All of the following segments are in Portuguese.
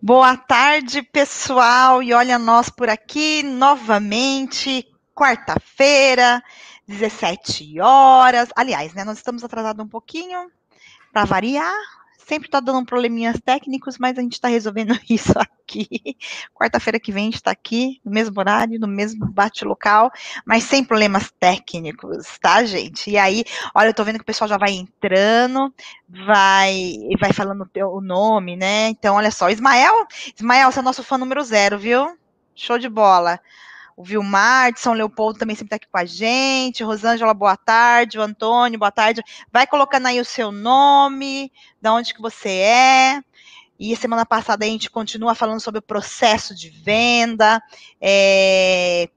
Boa tarde, pessoal. E olha nós por aqui novamente, quarta-feira, 17 horas. Aliás, né, nós estamos atrasados um pouquinho para variar. Sempre está dando probleminhas técnicos, mas a gente está resolvendo isso aqui. Quarta-feira que vem a gente está aqui, no mesmo horário, no mesmo bate-local, mas sem problemas técnicos, tá, gente? E aí, olha, eu estou vendo que o pessoal já vai entrando, vai vai falando o, teu, o nome, né? Então, olha só, Ismael, Ismael, você é nosso fã número zero, viu? Show de bola o Vilmar de São Leopoldo também sempre está aqui com a gente, Rosângela, boa tarde, o Antônio, boa tarde. Vai colocando aí o seu nome, da onde que você é. E semana passada a gente continua falando sobre o processo de venda. É,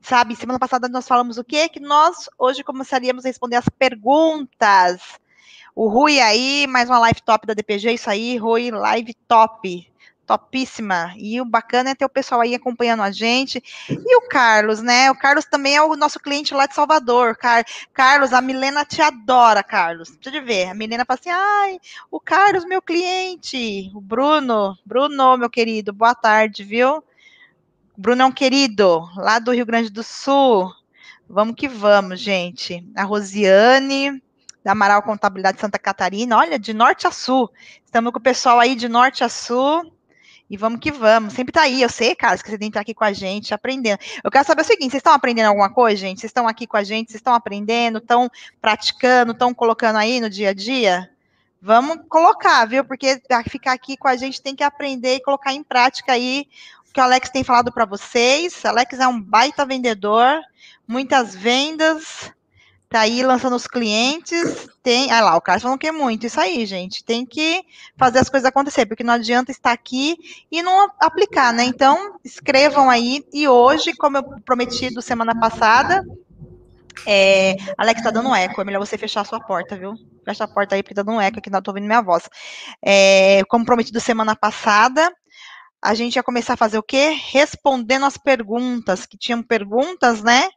sabe, semana passada nós falamos o quê? Que nós hoje começaríamos a responder as perguntas. O Rui aí, mais uma live top da DPG, isso aí, Rui, live top topíssima. E o bacana é ter o pessoal aí acompanhando a gente. E o Carlos, né? O Carlos também é o nosso cliente lá de Salvador. Car Carlos, a Milena te adora, Carlos. Deixa eu ver. A Milena fala assim: ai, o Carlos, meu cliente. O Bruno, Bruno, meu querido, boa tarde, viu? Bruno é um querido, lá do Rio Grande do Sul. Vamos que vamos, gente. A Rosiane, da Amaral Contabilidade Santa Catarina, olha, de norte a sul. Estamos com o pessoal aí de norte a sul. E vamos que vamos. Sempre tá aí. Eu sei, Carlos, que você tem que estar aqui com a gente, aprendendo. Eu quero saber o seguinte: vocês estão aprendendo alguma coisa, gente? Vocês estão aqui com a gente, vocês estão aprendendo, estão praticando, estão colocando aí no dia a dia? Vamos colocar, viu? Porque ficar aqui com a gente tem que aprender e colocar em prática aí o que o Alex tem falado para vocês. Alex é um baita vendedor, muitas vendas, tá aí lançando os clientes, tem, ah lá, o Carlos falou que é muito, isso aí, gente, tem que fazer as coisas acontecer, porque não adianta estar aqui e não aplicar, né, então, escrevam aí, e hoje, como eu prometi do semana passada, é, Alex, tá dando eco, é melhor você fechar a sua porta, viu, fecha a porta aí, porque tá dando eco aqui, não tô ouvindo minha voz, é, como prometido semana passada, a gente ia começar a fazer o quê? Respondendo as perguntas, que tinham perguntas, né,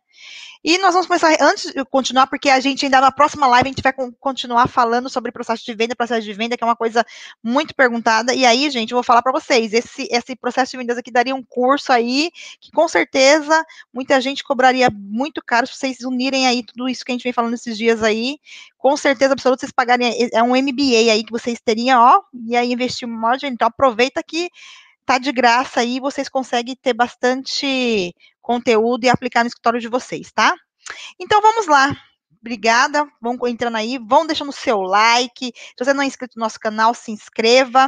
e nós vamos começar, antes de continuar, porque a gente ainda na próxima live a gente vai continuar falando sobre processo de venda, processo de venda, que é uma coisa muito perguntada. E aí, gente, eu vou falar para vocês, esse, esse processo de vendas aqui daria um curso aí, que com certeza muita gente cobraria muito caro se vocês unirem aí tudo isso que a gente vem falando esses dias aí. Com certeza absoluta, vocês pagarem, é, é um MBA aí que vocês teriam, ó, e aí investir um monte, então aproveita que tá de graça aí, vocês conseguem ter bastante conteúdo e aplicar no escritório de vocês, tá? Então vamos lá. Obrigada, vão entrando aí, vão deixando o seu like. Se você não é inscrito no nosso canal, se inscreva.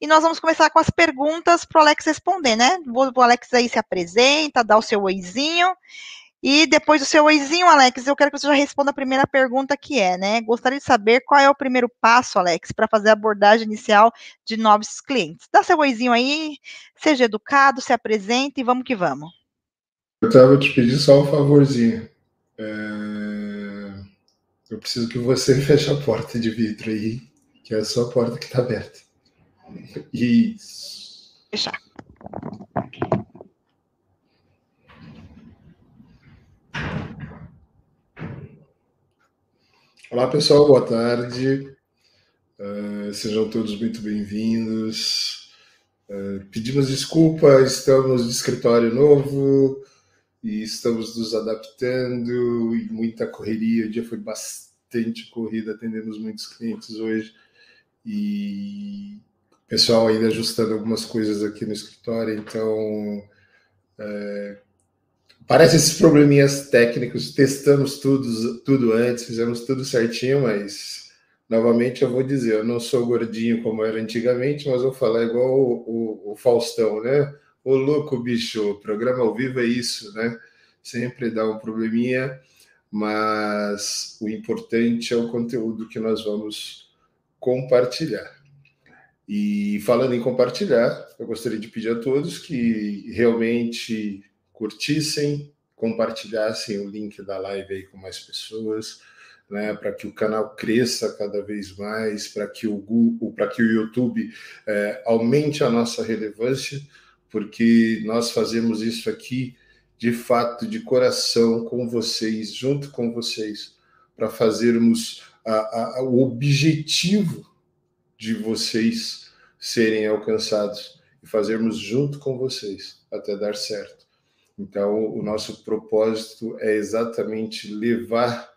E nós vamos começar com as perguntas para o Alex responder, né? O Alex aí se apresenta, dá o seu oizinho. E depois do seu oizinho, Alex, eu quero que você já responda a primeira pergunta que é, né? Gostaria de saber qual é o primeiro passo, Alex, para fazer a abordagem inicial de novos clientes. Dá seu oizinho aí, seja educado, se apresente e vamos que vamos. Eu estava te pedir só um favorzinho. É... Eu preciso que você feche a porta de vidro aí, que é a sua porta que está aberta. Isso. Fechar. Olá, pessoal, boa tarde. Uh, sejam todos muito bem-vindos. Uh, pedimos desculpa, estamos de escritório novo, e estamos nos adaptando e muita correria. O dia foi bastante corrida, atendemos muitos clientes hoje e o pessoal ainda ajustando algumas coisas aqui no escritório. Então, é, parece esses probleminhas técnicos. Testamos tudo, tudo antes, fizemos tudo certinho, mas novamente eu vou dizer: eu não sou gordinho como era antigamente, mas vou falar igual o, o, o Faustão, né? Ô louco, bicho, programa ao vivo é isso, né? Sempre dá um probleminha, mas o importante é o conteúdo que nós vamos compartilhar. E falando em compartilhar, eu gostaria de pedir a todos que realmente curtissem, compartilhassem o link da live aí com mais pessoas, né, para que o canal cresça cada vez mais, para que o Google, para que o YouTube é, aumente a nossa relevância porque nós fazemos isso aqui de fato, de coração, com vocês, junto com vocês, para fazermos a, a, o objetivo de vocês serem alcançados e fazermos junto com vocês até dar certo. Então, o nosso propósito é exatamente levar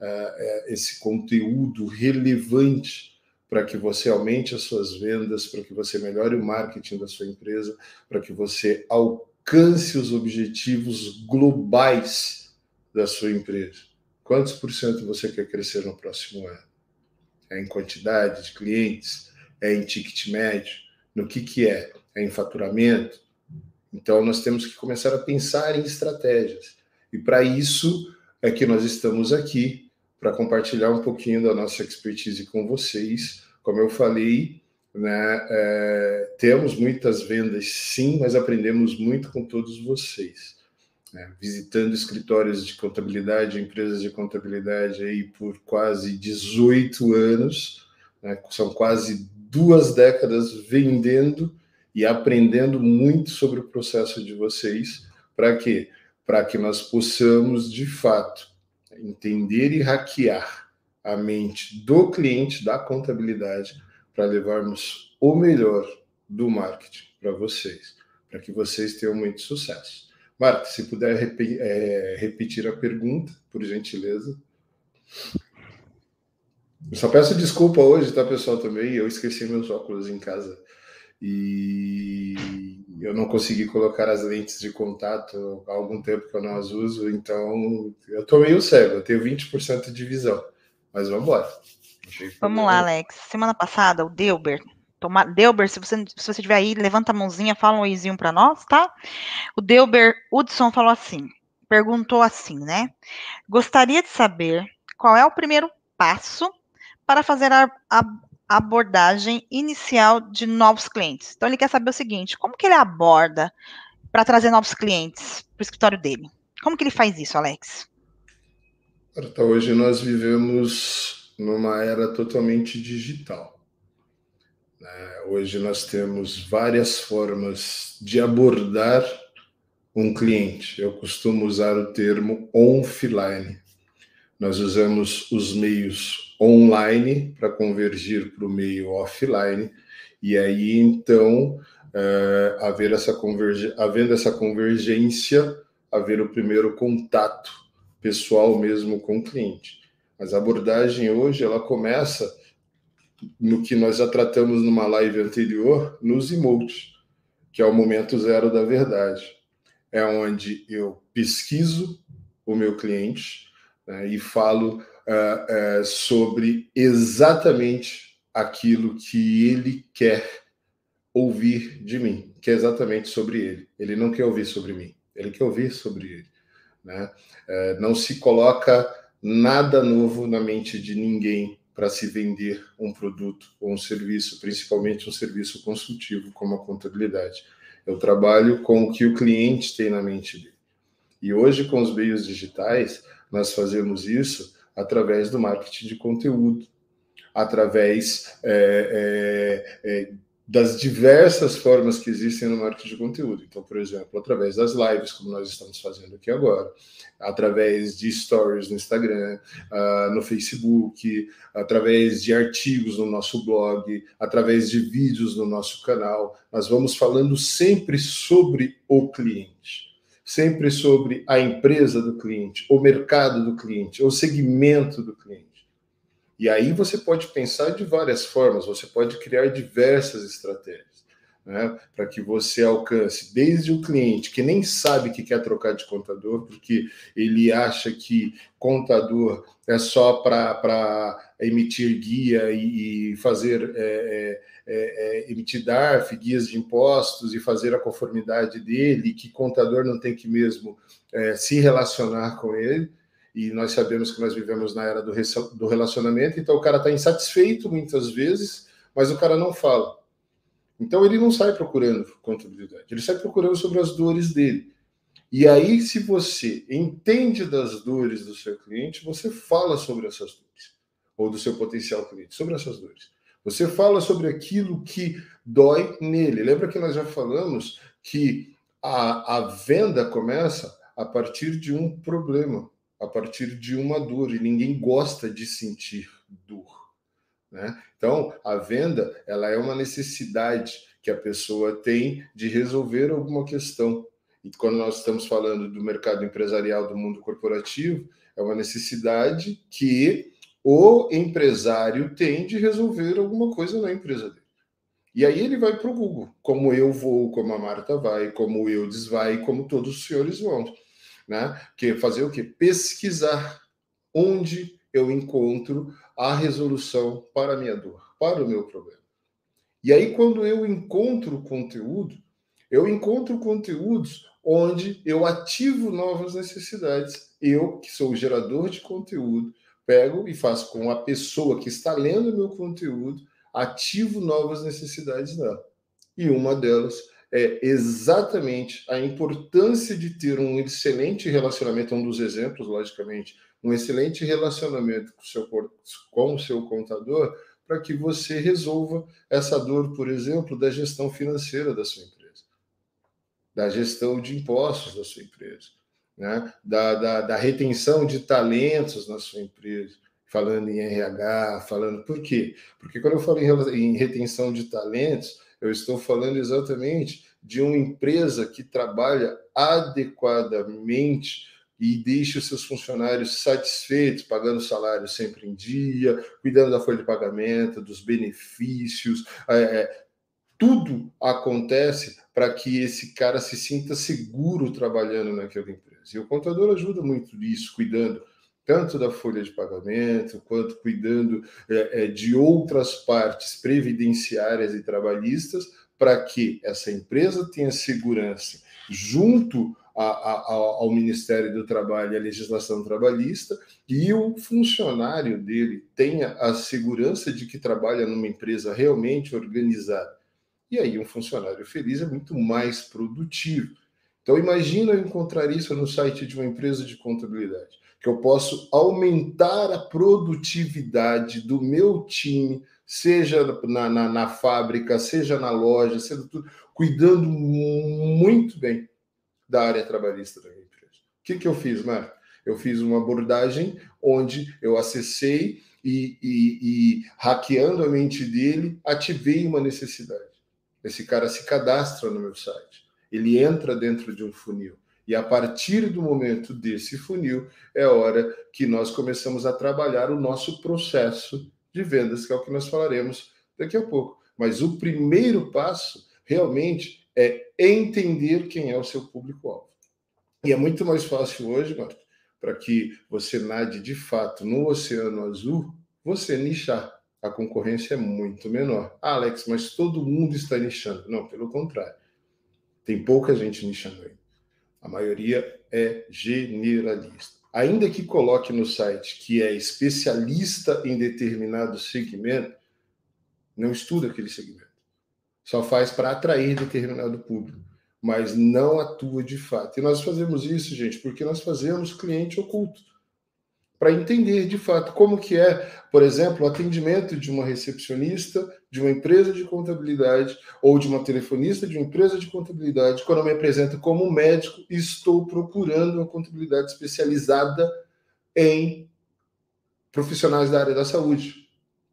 uh, esse conteúdo relevante para que você aumente as suas vendas, para que você melhore o marketing da sua empresa, para que você alcance os objetivos globais da sua empresa. Quantos por cento você quer crescer no próximo ano? É em quantidade de clientes? É em ticket médio? No que, que é? É em faturamento? Então, nós temos que começar a pensar em estratégias. E para isso é que nós estamos aqui para compartilhar um pouquinho da nossa expertise com vocês. Como eu falei, né, é, temos muitas vendas, sim, mas aprendemos muito com todos vocês. Né? Visitando escritórios de contabilidade, empresas de contabilidade aí por quase 18 anos, né, são quase duas décadas vendendo e aprendendo muito sobre o processo de vocês. Para quê? Para que nós possamos, de fato, entender e hackear a mente do cliente da contabilidade para levarmos o melhor do marketing para vocês, para que vocês tenham muito sucesso. Marta, se puder rep é, repetir a pergunta, por gentileza. Eu só peço desculpa hoje, tá, pessoal, também. Eu esqueci meus óculos em casa e eu não consegui colocar as lentes de contato há algum tempo que eu não as uso, então eu tô meio cego, eu tenho 20% de visão. Mas vamos embora. Vamos lá, Alex. Semana passada, o Delber. Toma... Delber, se você, se você estiver aí, levanta a mãozinha, fala um oizinho para nós, tá? O Delber Hudson falou assim, perguntou assim, né? Gostaria de saber qual é o primeiro passo para fazer a, a, abordagem inicial de novos clientes. Então, ele quer saber o seguinte: como que ele aborda para trazer novos clientes para o escritório dele? Como que ele faz isso, Alex? Hoje nós vivemos numa era totalmente digital. Né? Hoje nós temos várias formas de abordar um cliente. Eu costumo usar o termo offline. Nós usamos os meios online para convergir para o meio offline, e aí então, é, haver essa havendo essa convergência, haver o primeiro contato pessoal mesmo com o cliente. Mas a abordagem hoje ela começa no que nós já tratamos numa live anterior, nos emotes, que é o momento zero da verdade. É onde eu pesquiso o meu cliente, né, e falo uh, uh, sobre exatamente aquilo que ele quer ouvir de mim, que é exatamente sobre ele. Ele não quer ouvir sobre mim, ele quer ouvir sobre ele. Né? Uh, não se coloca nada novo na mente de ninguém para se vender um produto ou um serviço, principalmente um serviço consultivo como a contabilidade. Eu trabalho com o que o cliente tem na mente dele. E hoje, com os meios digitais, nós fazemos isso através do marketing de conteúdo, através é, é, é, das diversas formas que existem no marketing de conteúdo. Então, por exemplo, através das lives, como nós estamos fazendo aqui agora, através de stories no Instagram, uh, no Facebook, através de artigos no nosso blog, através de vídeos no nosso canal. Nós vamos falando sempre sobre o cliente sempre sobre a empresa do cliente, o mercado do cliente, o segmento do cliente. E aí você pode pensar de várias formas, você pode criar diversas estratégias. Né, para que você alcance desde o cliente que nem sabe que quer trocar de contador, porque ele acha que contador é só para emitir guia e, e fazer é, é, é, é, emitir DARF, guias de impostos e fazer a conformidade dele, que contador não tem que mesmo é, se relacionar com ele. E nós sabemos que nós vivemos na era do, do relacionamento, então o cara está insatisfeito muitas vezes, mas o cara não fala. Então ele não sai procurando contabilidade, ele sai procurando sobre as dores dele. E aí, se você entende das dores do seu cliente, você fala sobre essas dores, ou do seu potencial cliente, sobre essas dores. Você fala sobre aquilo que dói nele. Lembra que nós já falamos que a, a venda começa a partir de um problema, a partir de uma dor, e ninguém gosta de sentir dor. Né? Então, a venda ela é uma necessidade que a pessoa tem de resolver alguma questão. E quando nós estamos falando do mercado empresarial, do mundo corporativo, é uma necessidade que o empresário tem de resolver alguma coisa na empresa dele. E aí ele vai para o Google, como eu vou, como a Marta vai, como o Eudes vai, como todos os senhores vão. Né? Que fazer o quê? Pesquisar onde eu encontro a resolução para a minha dor, para o meu problema. E aí, quando eu encontro conteúdo, eu encontro conteúdos onde eu ativo novas necessidades. Eu, que sou o gerador de conteúdo, pego e faço com a pessoa que está lendo meu conteúdo, ativo novas necessidades dela. E uma delas é exatamente a importância de ter um excelente relacionamento, um dos exemplos, logicamente, um excelente relacionamento com o seu, com o seu contador, para que você resolva essa dor, por exemplo, da gestão financeira da sua empresa, da gestão de impostos da sua empresa, né? da, da, da retenção de talentos na sua empresa, falando em RH, falando. Por quê? Porque quando eu falo em retenção de talentos, eu estou falando exatamente de uma empresa que trabalha adequadamente e deixa os seus funcionários satisfeitos, pagando salário sempre em dia, cuidando da folha de pagamento, dos benefícios. É, é tudo acontece para que esse cara se sinta seguro trabalhando naquela empresa. E o contador ajuda muito nisso, cuidando tanto da folha de pagamento, quanto cuidando é, é, de outras partes previdenciárias e trabalhistas, para que essa empresa tenha segurança junto a, a, ao Ministério do Trabalho e à legislação trabalhista e o funcionário dele tenha a segurança de que trabalha numa empresa realmente organizada. E aí um funcionário feliz é muito mais produtivo. Então imagina eu encontrar isso no site de uma empresa de contabilidade que eu posso aumentar a produtividade do meu time, seja na, na, na fábrica, seja na loja, seja tudo, cuidando muito bem da área trabalhista da minha empresa. O que, que eu fiz, Marco? Eu fiz uma abordagem onde eu acessei e, e, e hackeando a mente dele, ativei uma necessidade. Esse cara se cadastra no meu site, ele entra dentro de um funil e a partir do momento desse funil, é hora que nós começamos a trabalhar o nosso processo de vendas, que é o que nós falaremos daqui a pouco. Mas o primeiro passo realmente é entender quem é o seu público-alvo. E é muito mais fácil hoje, Marco, para que você nade de fato no Oceano Azul, você nichar. A concorrência é muito menor. Ah, Alex, mas todo mundo está nichando. Não, pelo contrário. Tem pouca gente nichando aí. A maioria é generalista. Ainda que coloque no site que é especialista em determinado segmento, não estuda aquele segmento. Só faz para atrair determinado público, mas não atua de fato. E nós fazemos isso, gente, porque nós fazemos cliente oculto para entender de fato como que é, por exemplo, o atendimento de uma recepcionista de uma empresa de contabilidade ou de uma telefonista de uma empresa de contabilidade, quando eu me apresento como médico estou procurando uma contabilidade especializada em profissionais da área da saúde.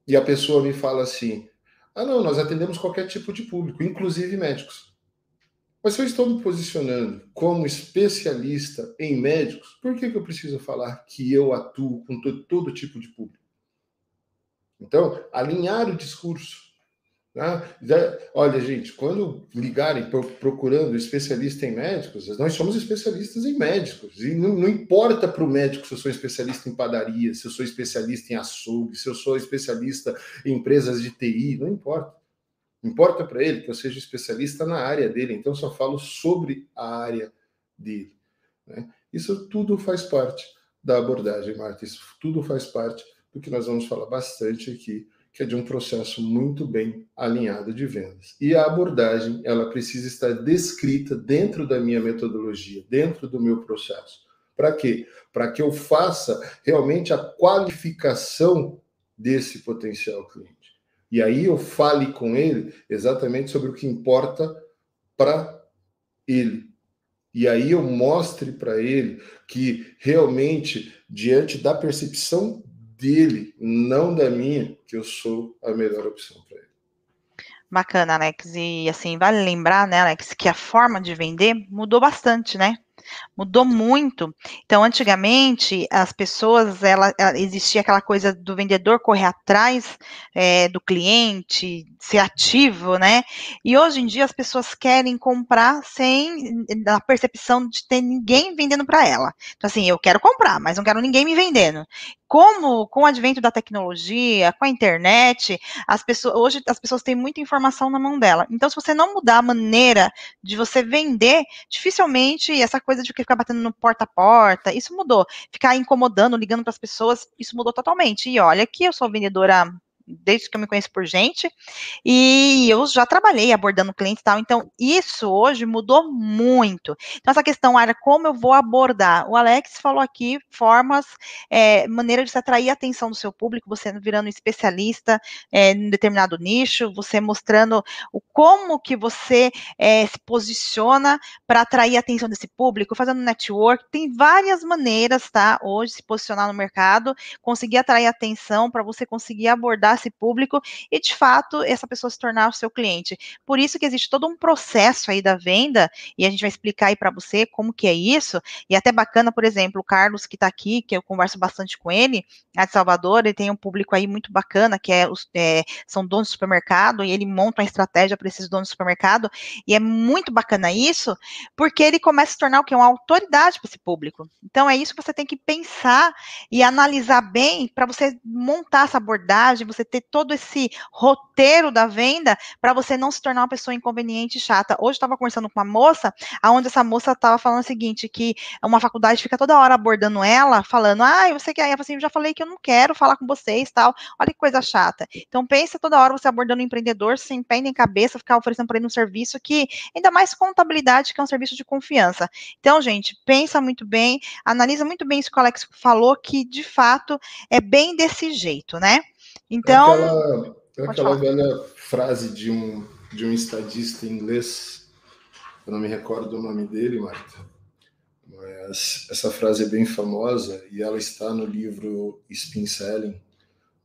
E a pessoa me fala assim: "Ah, não, nós atendemos qualquer tipo de público, inclusive médicos". Mas se eu estou me posicionando como especialista em médicos, por que, que eu preciso falar que eu atuo com todo, todo tipo de público? Então, alinhar o discurso. Né? olha, gente, quando ligarem procurando especialista em médicos, nós somos especialistas em médicos. E não, não importa para o médico se eu sou especialista em padaria, se eu sou especialista em açougue, se eu sou especialista em empresas de TI, não importa. Importa para ele que eu seja especialista na área dele, então só falo sobre a área dele. Né? Isso tudo faz parte da abordagem, Marta. Isso tudo faz parte do que nós vamos falar bastante aqui, que é de um processo muito bem alinhado de vendas. E a abordagem, ela precisa estar descrita dentro da minha metodologia, dentro do meu processo. Para quê? Para que eu faça realmente a qualificação desse potencial cliente. E aí eu fale com ele exatamente sobre o que importa para ele. E aí eu mostre para ele que realmente, diante da percepção dele, não da minha, que eu sou a melhor opção para ele. Bacana, Alex. E assim, vale lembrar, né, Alex, que a forma de vender mudou bastante, né? Mudou muito. Então, antigamente, as pessoas, ela, ela existia aquela coisa do vendedor correr atrás é, do cliente, ser ativo, né? E hoje em dia as pessoas querem comprar sem a percepção de ter ninguém vendendo para ela. Então, assim, eu quero comprar, mas não quero ninguém me vendendo como com o advento da tecnologia, com a internet, as pessoas hoje as pessoas têm muita informação na mão dela. Então, se você não mudar a maneira de você vender, dificilmente essa coisa de ficar batendo no porta a porta, isso mudou. Ficar incomodando, ligando para as pessoas, isso mudou totalmente. E olha que eu sou vendedora desde que eu me conheço por gente, e eu já trabalhei abordando clientes e tal, então isso hoje mudou muito. Então, essa questão era como eu vou abordar. O Alex falou aqui formas, é, maneira de se atrair a atenção do seu público, você virando especialista é, em determinado nicho, você mostrando o como que você é, se posiciona para atrair a atenção desse público, fazendo network, tem várias maneiras, tá? Hoje, se posicionar no mercado, conseguir atrair atenção para você conseguir abordar esse público e, de fato, essa pessoa se tornar o seu cliente. Por isso que existe todo um processo aí da venda, e a gente vai explicar aí para você como que é isso, e é até bacana, por exemplo, o Carlos que está aqui, que eu converso bastante com ele, de Salvador, ele tem um público aí muito bacana, que é, os, é, são donos de supermercado, e ele monta uma estratégia para esses donos de supermercado, e é muito bacana isso, porque ele começa a se tornar o que? Uma autoridade para esse público. Então, é isso que você tem que pensar e analisar bem para você montar essa abordagem, você ter todo esse roteiro da venda para você não se tornar uma pessoa inconveniente e chata. Hoje eu estava conversando com uma moça, aonde essa moça estava falando o seguinte, que uma faculdade fica toda hora abordando ela, falando, ah, você quer, eu, assim, eu já falei que eu não quero falar com vocês, tal, olha que coisa chata. Então pensa toda hora você abordando um empreendedor sem pé nem cabeça, ficar oferecendo para ele um serviço que, ainda mais contabilidade, que é um serviço de confiança. Então, gente, pensa muito bem, analisa muito bem isso que o Alex falou, que de fato é bem desse jeito, né? Então. É aquela, é aquela velha frase de um, de um estadista inglês, eu não me recordo o nome dele, Marta, mas essa frase é bem famosa e ela está no livro Spin Selling,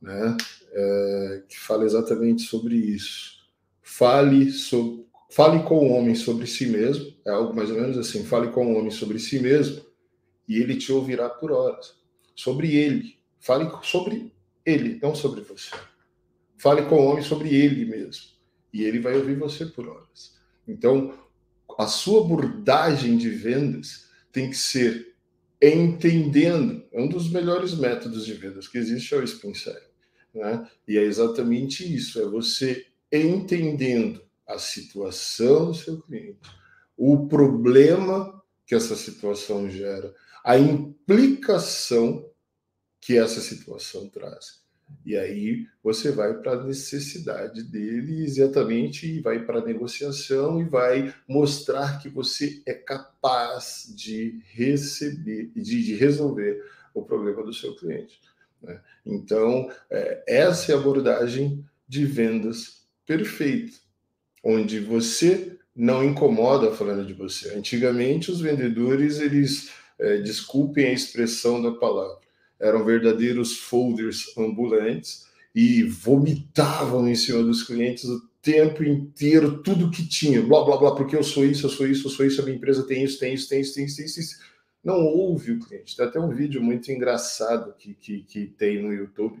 né? É, que fala exatamente sobre isso. Fale, so, fale com o homem sobre si mesmo, é algo mais ou menos assim: fale com o homem sobre si mesmo e ele te ouvirá por horas. Sobre ele, fale sobre ele, não sobre você. Fale com o homem sobre ele mesmo. E ele vai ouvir você por horas. Então, a sua abordagem de vendas tem que ser entendendo. É um dos melhores métodos de vendas que existe é o spin né? E é exatamente isso, é você entendendo a situação do seu cliente, o problema que essa situação gera, a implicação que essa situação traz. E aí você vai para a necessidade dele exatamente e vai para a negociação e vai mostrar que você é capaz de receber, de, de resolver o problema do seu cliente. Né? Então, é, essa é a abordagem de vendas perfeita, onde você não incomoda falando de você. Antigamente, os vendedores, eles, é, desculpem a expressão da palavra, eram verdadeiros folders ambulantes e vomitavam em cima dos clientes o tempo inteiro tudo que tinha, blá blá blá, porque eu sou isso, eu sou isso, eu sou isso, a minha empresa tem isso, tem isso, tem isso, tem isso, tem isso. Tem isso. Não ouve o cliente. Tem até um vídeo muito engraçado que, que, que tem no YouTube.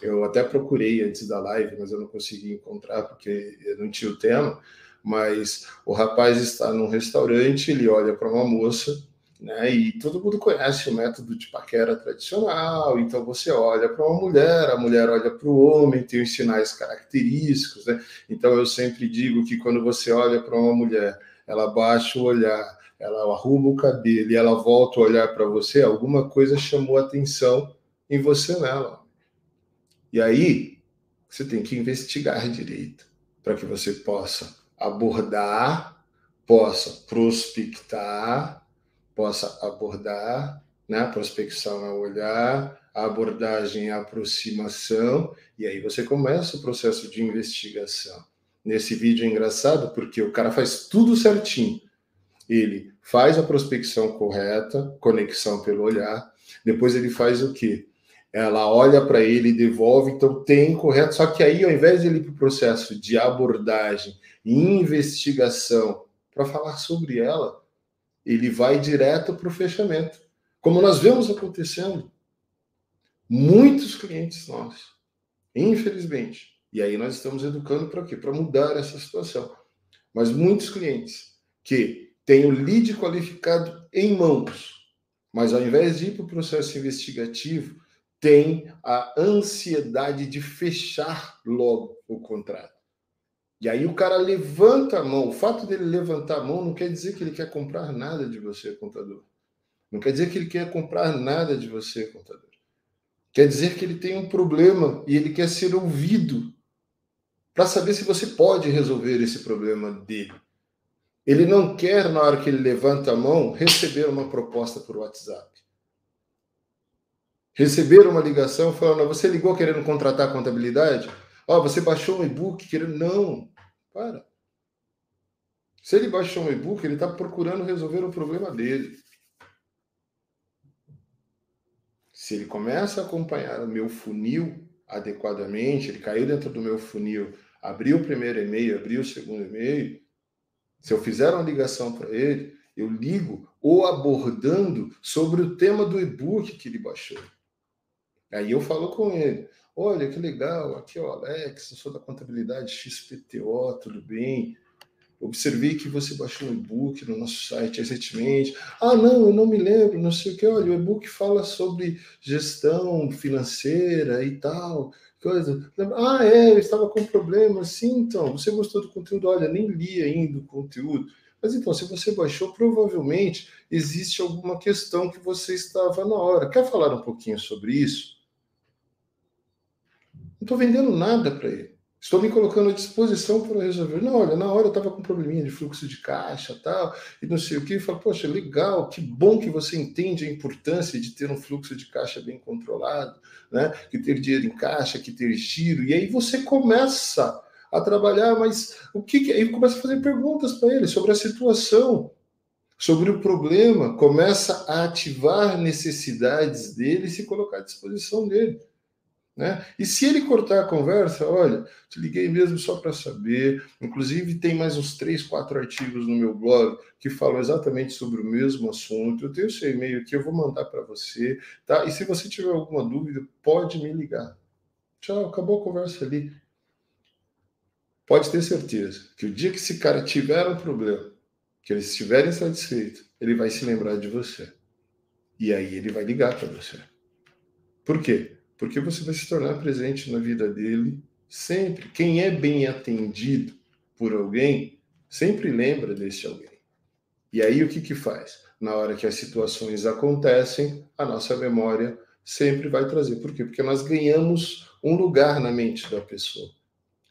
Eu até procurei antes da live, mas eu não consegui encontrar porque eu não tinha o tema. Mas o rapaz está num restaurante, ele olha para uma moça né? E todo mundo conhece o método de paquera tradicional, então você olha para uma mulher, a mulher olha para o homem, tem os sinais característicos, né? Então eu sempre digo que quando você olha para uma mulher, ela baixa o olhar, ela arruma o cabelo e ela volta a olhar para você, alguma coisa chamou atenção em você nela. E aí você tem que investigar direito para que você possa abordar, possa prospectar possa abordar, né? Prospecção é olhar, a abordagem é aproximação, e aí você começa o processo de investigação. Nesse vídeo é engraçado porque o cara faz tudo certinho. Ele faz a prospecção correta, conexão pelo olhar, depois ele faz o quê? ela olha para ele e devolve, então tem correto. Só que aí, ao invés de ele ir para o processo de abordagem e investigação para falar sobre ela, ele vai direto para o fechamento. Como nós vemos acontecendo. Muitos clientes nossos, infelizmente. E aí nós estamos educando para quê? Para mudar essa situação. Mas muitos clientes que têm o lead qualificado em mãos, mas ao invés de ir para o processo investigativo, tem a ansiedade de fechar logo o contrato. E aí o cara levanta a mão. O fato dele levantar a mão não quer dizer que ele quer comprar nada de você, contador. Não quer dizer que ele quer comprar nada de você, contador. Quer dizer que ele tem um problema e ele quer ser ouvido para saber se você pode resolver esse problema dele. Ele não quer, na hora que ele levanta a mão, receber uma proposta por WhatsApp receber uma ligação falando: você ligou querendo contratar contabilidade? Ó, oh, você baixou um e-book querendo. Não, para. Se ele baixou um e-book, ele está procurando resolver o problema dele. Se ele começa a acompanhar o meu funil adequadamente, ele caiu dentro do meu funil, abriu o primeiro e-mail, abriu o segundo e-mail, se eu fizer uma ligação para ele, eu ligo ou abordando sobre o tema do e-book que ele baixou. Aí eu falo com ele: olha que legal, aqui é o Alex, eu sou da contabilidade XPTO, tudo bem? Observei que você baixou um e-book no nosso site recentemente. Ah, não, eu não me lembro, não sei o que. Olha, o e-book fala sobre gestão financeira e tal. Coisa. Ah, é, eu estava com problema. Sim, então, você gostou do conteúdo? Olha, nem li ainda o conteúdo. Mas então, se você baixou, provavelmente existe alguma questão que você estava na hora. Quer falar um pouquinho sobre isso? Estou vendendo nada para ele. Estou me colocando à disposição para resolver. Não, olha, na hora eu estava com um probleminha de fluxo de caixa tal, e não sei o que. E falo, poxa, legal, que bom que você entende a importância de ter um fluxo de caixa bem controlado, né? Que ter dinheiro em caixa, que ter giro. E aí você começa a trabalhar, mas o que, que... aí começa a fazer perguntas para ele sobre a situação, sobre o problema, começa a ativar necessidades dele e se colocar à disposição dele. Né? E se ele cortar a conversa, olha, te liguei mesmo só para saber. Inclusive, tem mais uns três, quatro artigos no meu blog que falam exatamente sobre o mesmo assunto. Eu tenho seu e-mail aqui, eu vou mandar para você. Tá? E se você tiver alguma dúvida, pode me ligar. Tchau, acabou a conversa ali. Pode ter certeza que o dia que esse cara tiver um problema, que ele estiver insatisfeito, ele vai se lembrar de você. E aí ele vai ligar para você. Por quê? Porque você vai se tornar presente na vida dele sempre. Quem é bem atendido por alguém sempre lembra desse alguém. E aí o que que faz? Na hora que as situações acontecem, a nossa memória sempre vai trazer. Por quê? Porque nós ganhamos um lugar na mente da pessoa.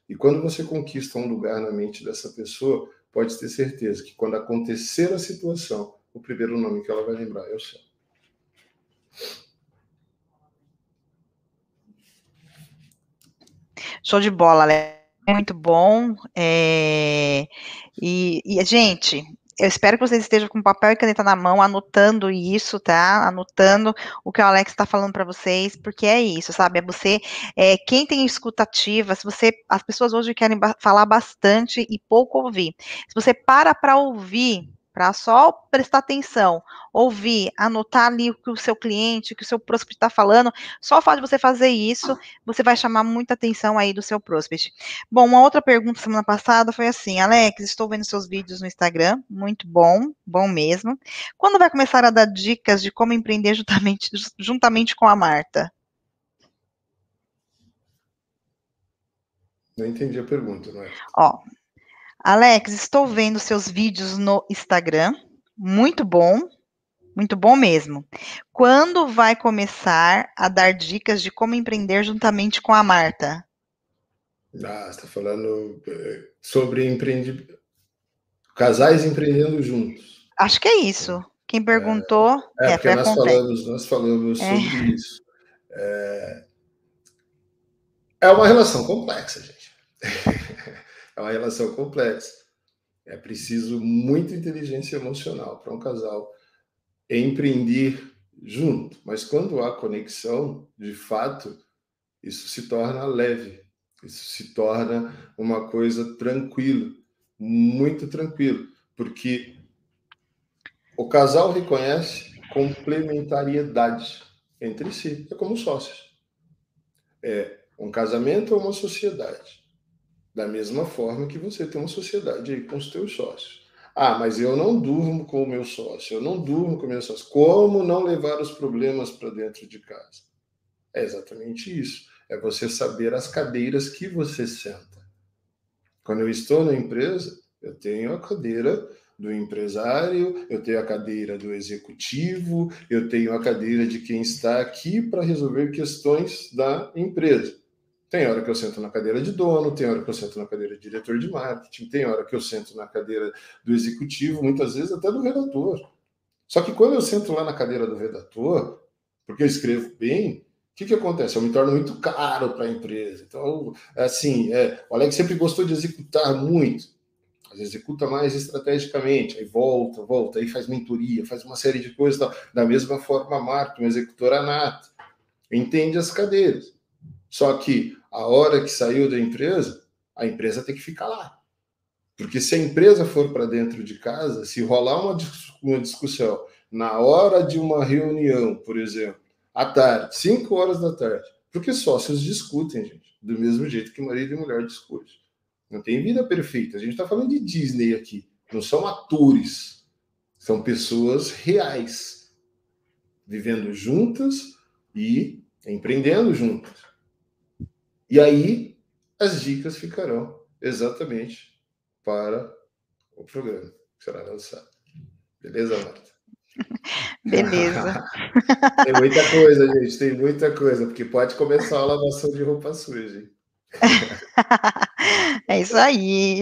E quando você conquista um lugar na mente dessa pessoa, pode ter certeza que quando acontecer a situação, o primeiro nome que ela vai lembrar é o seu. Show de bola, Alex. Muito bom. É... E, e, gente, eu espero que vocês estejam com papel e caneta na mão, anotando isso, tá? Anotando o que o Alex está falando para vocês, porque é isso, sabe? É você, é, quem tem escutativa, se você, as pessoas hoje querem falar bastante e pouco ouvir. Se você para para ouvir, para só prestar atenção, ouvir, anotar ali o que o seu cliente, o que o seu prospect está falando, só o fato de você fazer isso, você vai chamar muita atenção aí do seu prospect. Bom, uma outra pergunta semana passada foi assim, Alex, estou vendo seus vídeos no Instagram, muito bom, bom mesmo. Quando vai começar a dar dicas de como empreender juntamente, juntamente com a Marta? Não entendi a pergunta, não é? Ó, Alex, estou vendo seus vídeos no Instagram. Muito bom. Muito bom mesmo. Quando vai começar a dar dicas de como empreender juntamente com a Marta? Ah, você está falando eh, sobre empreender. Casais empreendendo juntos. Acho que é isso. Quem perguntou. É, é, é porque nós falamos, nós falamos é. sobre isso. É... é uma relação complexa, gente. É uma relação complexa. É preciso muita inteligência emocional para um casal empreender junto. Mas quando há conexão, de fato, isso se torna leve, isso se torna uma coisa tranquila, muito tranquilo, porque o casal reconhece complementariedade entre si, é como sócios. É um casamento ou uma sociedade. Da mesma forma que você tem uma sociedade aí com os teus sócios. Ah, mas eu não durmo com o meu sócio, eu não durmo com o meu sócio. Como não levar os problemas para dentro de casa? É exatamente isso. É você saber as cadeiras que você senta. Quando eu estou na empresa, eu tenho a cadeira do empresário, eu tenho a cadeira do executivo, eu tenho a cadeira de quem está aqui para resolver questões da empresa. Tem hora que eu sento na cadeira de dono, tem hora que eu sento na cadeira de diretor de marketing, tem hora que eu sento na cadeira do executivo, muitas vezes até do redator. Só que quando eu sento lá na cadeira do redator, porque eu escrevo bem, o que, que acontece? Eu me torno muito caro para a empresa. Então, assim, é, o Alex sempre gostou de executar muito. Vezes executa mais estrategicamente, aí volta, volta, aí faz mentoria, faz uma série de coisas. Tal. Da mesma forma, a Marta, um executor nato, entende as cadeiras. Só que a hora que saiu da empresa, a empresa tem que ficar lá. Porque se a empresa for para dentro de casa, se rolar uma, uma discussão na hora de uma reunião, por exemplo, à tarde, 5 horas da tarde, porque sócios discutem, gente, do mesmo jeito que marido e mulher discutem. Não tem vida perfeita. A gente está falando de Disney aqui. Não são atores. São pessoas reais, vivendo juntas e empreendendo juntas. E aí as dicas ficarão exatamente para o programa que será lançado. Beleza, Marta? Beleza. tem muita coisa, gente, tem muita coisa, porque pode começar a lavação de roupa suja. Hein? É isso aí.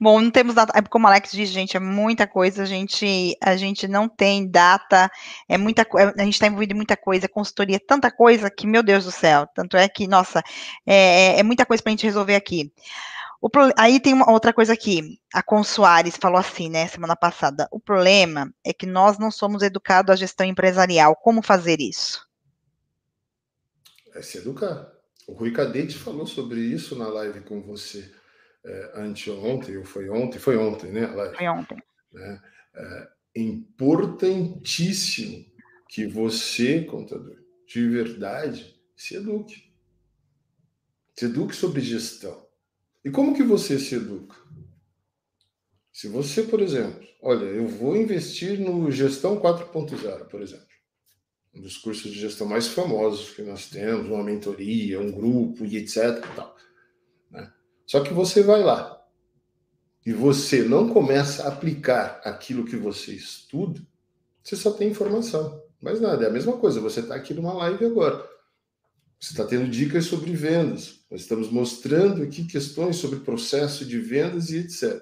Bom, não temos data, é como o Alex diz, gente, é muita coisa, a gente, a gente não tem data, é muita a gente está envolvido em muita coisa, consultoria, tanta coisa que, meu Deus do céu, tanto é que, nossa, é, é, é muita coisa para a gente resolver aqui. O, aí tem uma outra coisa aqui, a Consuares falou assim, né, semana passada, o problema é que nós não somos educados à gestão empresarial, como fazer isso? É se educar. O Rui Cadete falou sobre isso na live com você é, anteontem, ou foi ontem, foi ontem, né? Foi ontem. É, é importantíssimo que você, contador, de verdade, se eduque. Se eduque sobre gestão. E como que você se educa? Se você, por exemplo, olha, eu vou investir no Gestão 4.0, por exemplo um dos cursos de gestão mais famosos que nós temos, uma mentoria, um grupo e etc. Tal, né? Só que você vai lá e você não começa a aplicar aquilo que você estuda, você só tem informação. Mais nada, é a mesma coisa. Você está aqui numa live agora. Você está tendo dicas sobre vendas. Nós estamos mostrando aqui questões sobre processo de vendas e etc.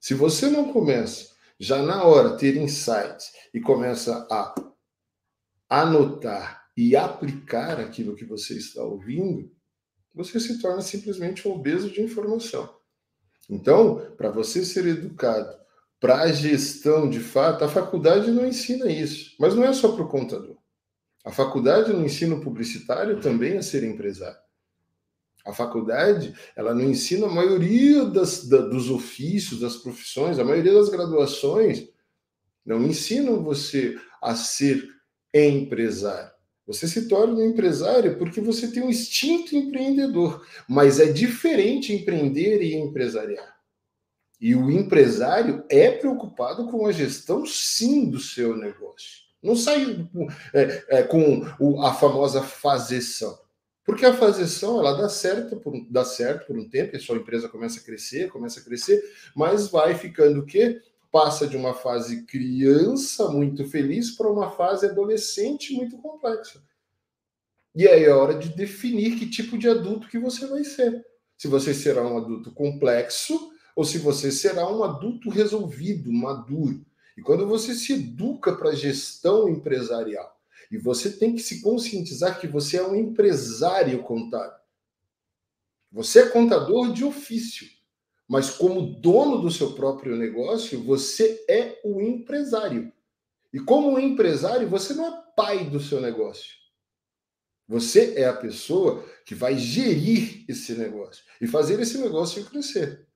Se você não começa já na hora ter insights e começa a anotar e aplicar aquilo que você está ouvindo, você se torna simplesmente um obeso de informação. Então, para você ser educado para a gestão de fato, a faculdade não ensina isso, mas não é só para o contador. A faculdade no ensino publicitário também a ser empresário. A faculdade, ela não ensina a maioria das, da, dos ofícios, das profissões, a maioria das graduações não ensinam você a ser empresário. Você se torna um empresário porque você tem um instinto empreendedor, mas é diferente empreender e empresariar. E o empresário é preocupado com a gestão, sim, do seu negócio. Não sai é, é, com a famosa fazeção. Porque a fazeção ela dá certo, por, dá certo por um tempo, a sua empresa começa a crescer, começa a crescer, mas vai ficando o quê? Passa de uma fase criança muito feliz para uma fase adolescente muito complexa. E aí é hora de definir que tipo de adulto que você vai ser. Se você será um adulto complexo ou se você será um adulto resolvido, maduro. E quando você se educa para gestão empresarial, e você tem que se conscientizar que você é um empresário contábil. Você é contador de ofício mas como dono do seu próprio negócio, você é o empresário. E como empresário, você não é pai do seu negócio. Você é a pessoa que vai gerir esse negócio e fazer esse negócio crescer.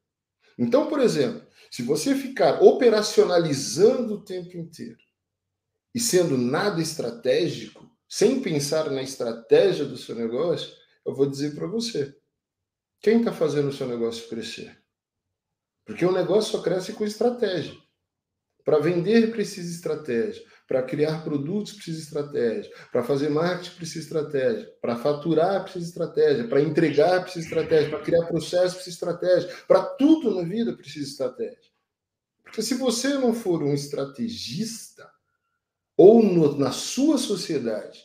Então, por exemplo, se você ficar operacionalizando o tempo inteiro e sendo nada estratégico, sem pensar na estratégia do seu negócio, eu vou dizer para você: quem está fazendo o seu negócio crescer? Porque o negócio só cresce com estratégia. Para vender precisa estratégia. Para criar produtos precisa estratégia. Para fazer marketing precisa estratégia. Para faturar precisa estratégia. Para entregar precisa estratégia. Para criar processo precisa estratégia. Para tudo na vida precisa estratégia. Porque se você não for um estrategista, ou no, na sua sociedade,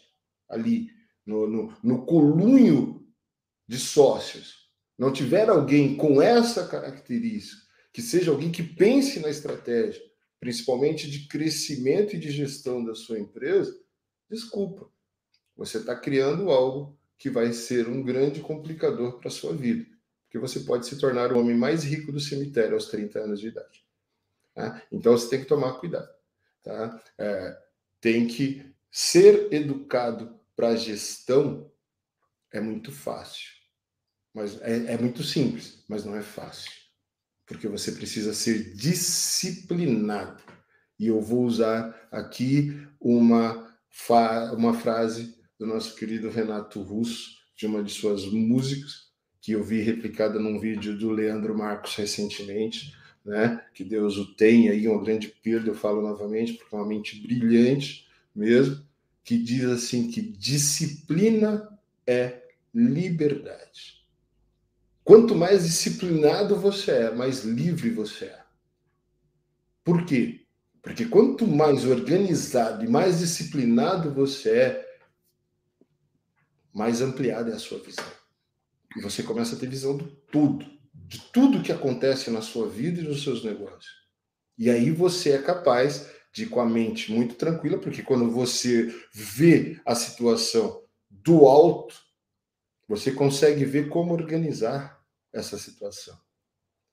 ali, no, no, no colunho de sócios, não tiver alguém com essa característica, que seja alguém que pense na estratégia, principalmente de crescimento e de gestão da sua empresa, desculpa, você está criando algo que vai ser um grande complicador para a sua vida, porque você pode se tornar o homem mais rico do cemitério aos 30 anos de idade. Tá? Então você tem que tomar cuidado. Tá? É, tem que ser educado para a gestão é muito fácil. Mas é, é muito simples, mas não é fácil. Porque você precisa ser disciplinado. E eu vou usar aqui uma, uma frase do nosso querido Renato Russo, de uma de suas músicas, que eu vi replicada num vídeo do Leandro Marcos recentemente, né? Que Deus o tenha aí, uma grande perda, eu falo novamente, porque é uma mente brilhante mesmo, que diz assim que disciplina é liberdade. Quanto mais disciplinado você é, mais livre você é. Por quê? Porque quanto mais organizado e mais disciplinado você é, mais ampliada é a sua visão. E você começa a ter visão do tudo, de tudo que acontece na sua vida e nos seus negócios. E aí você é capaz de com a mente muito tranquila, porque quando você vê a situação do alto, você consegue ver como organizar essa situação.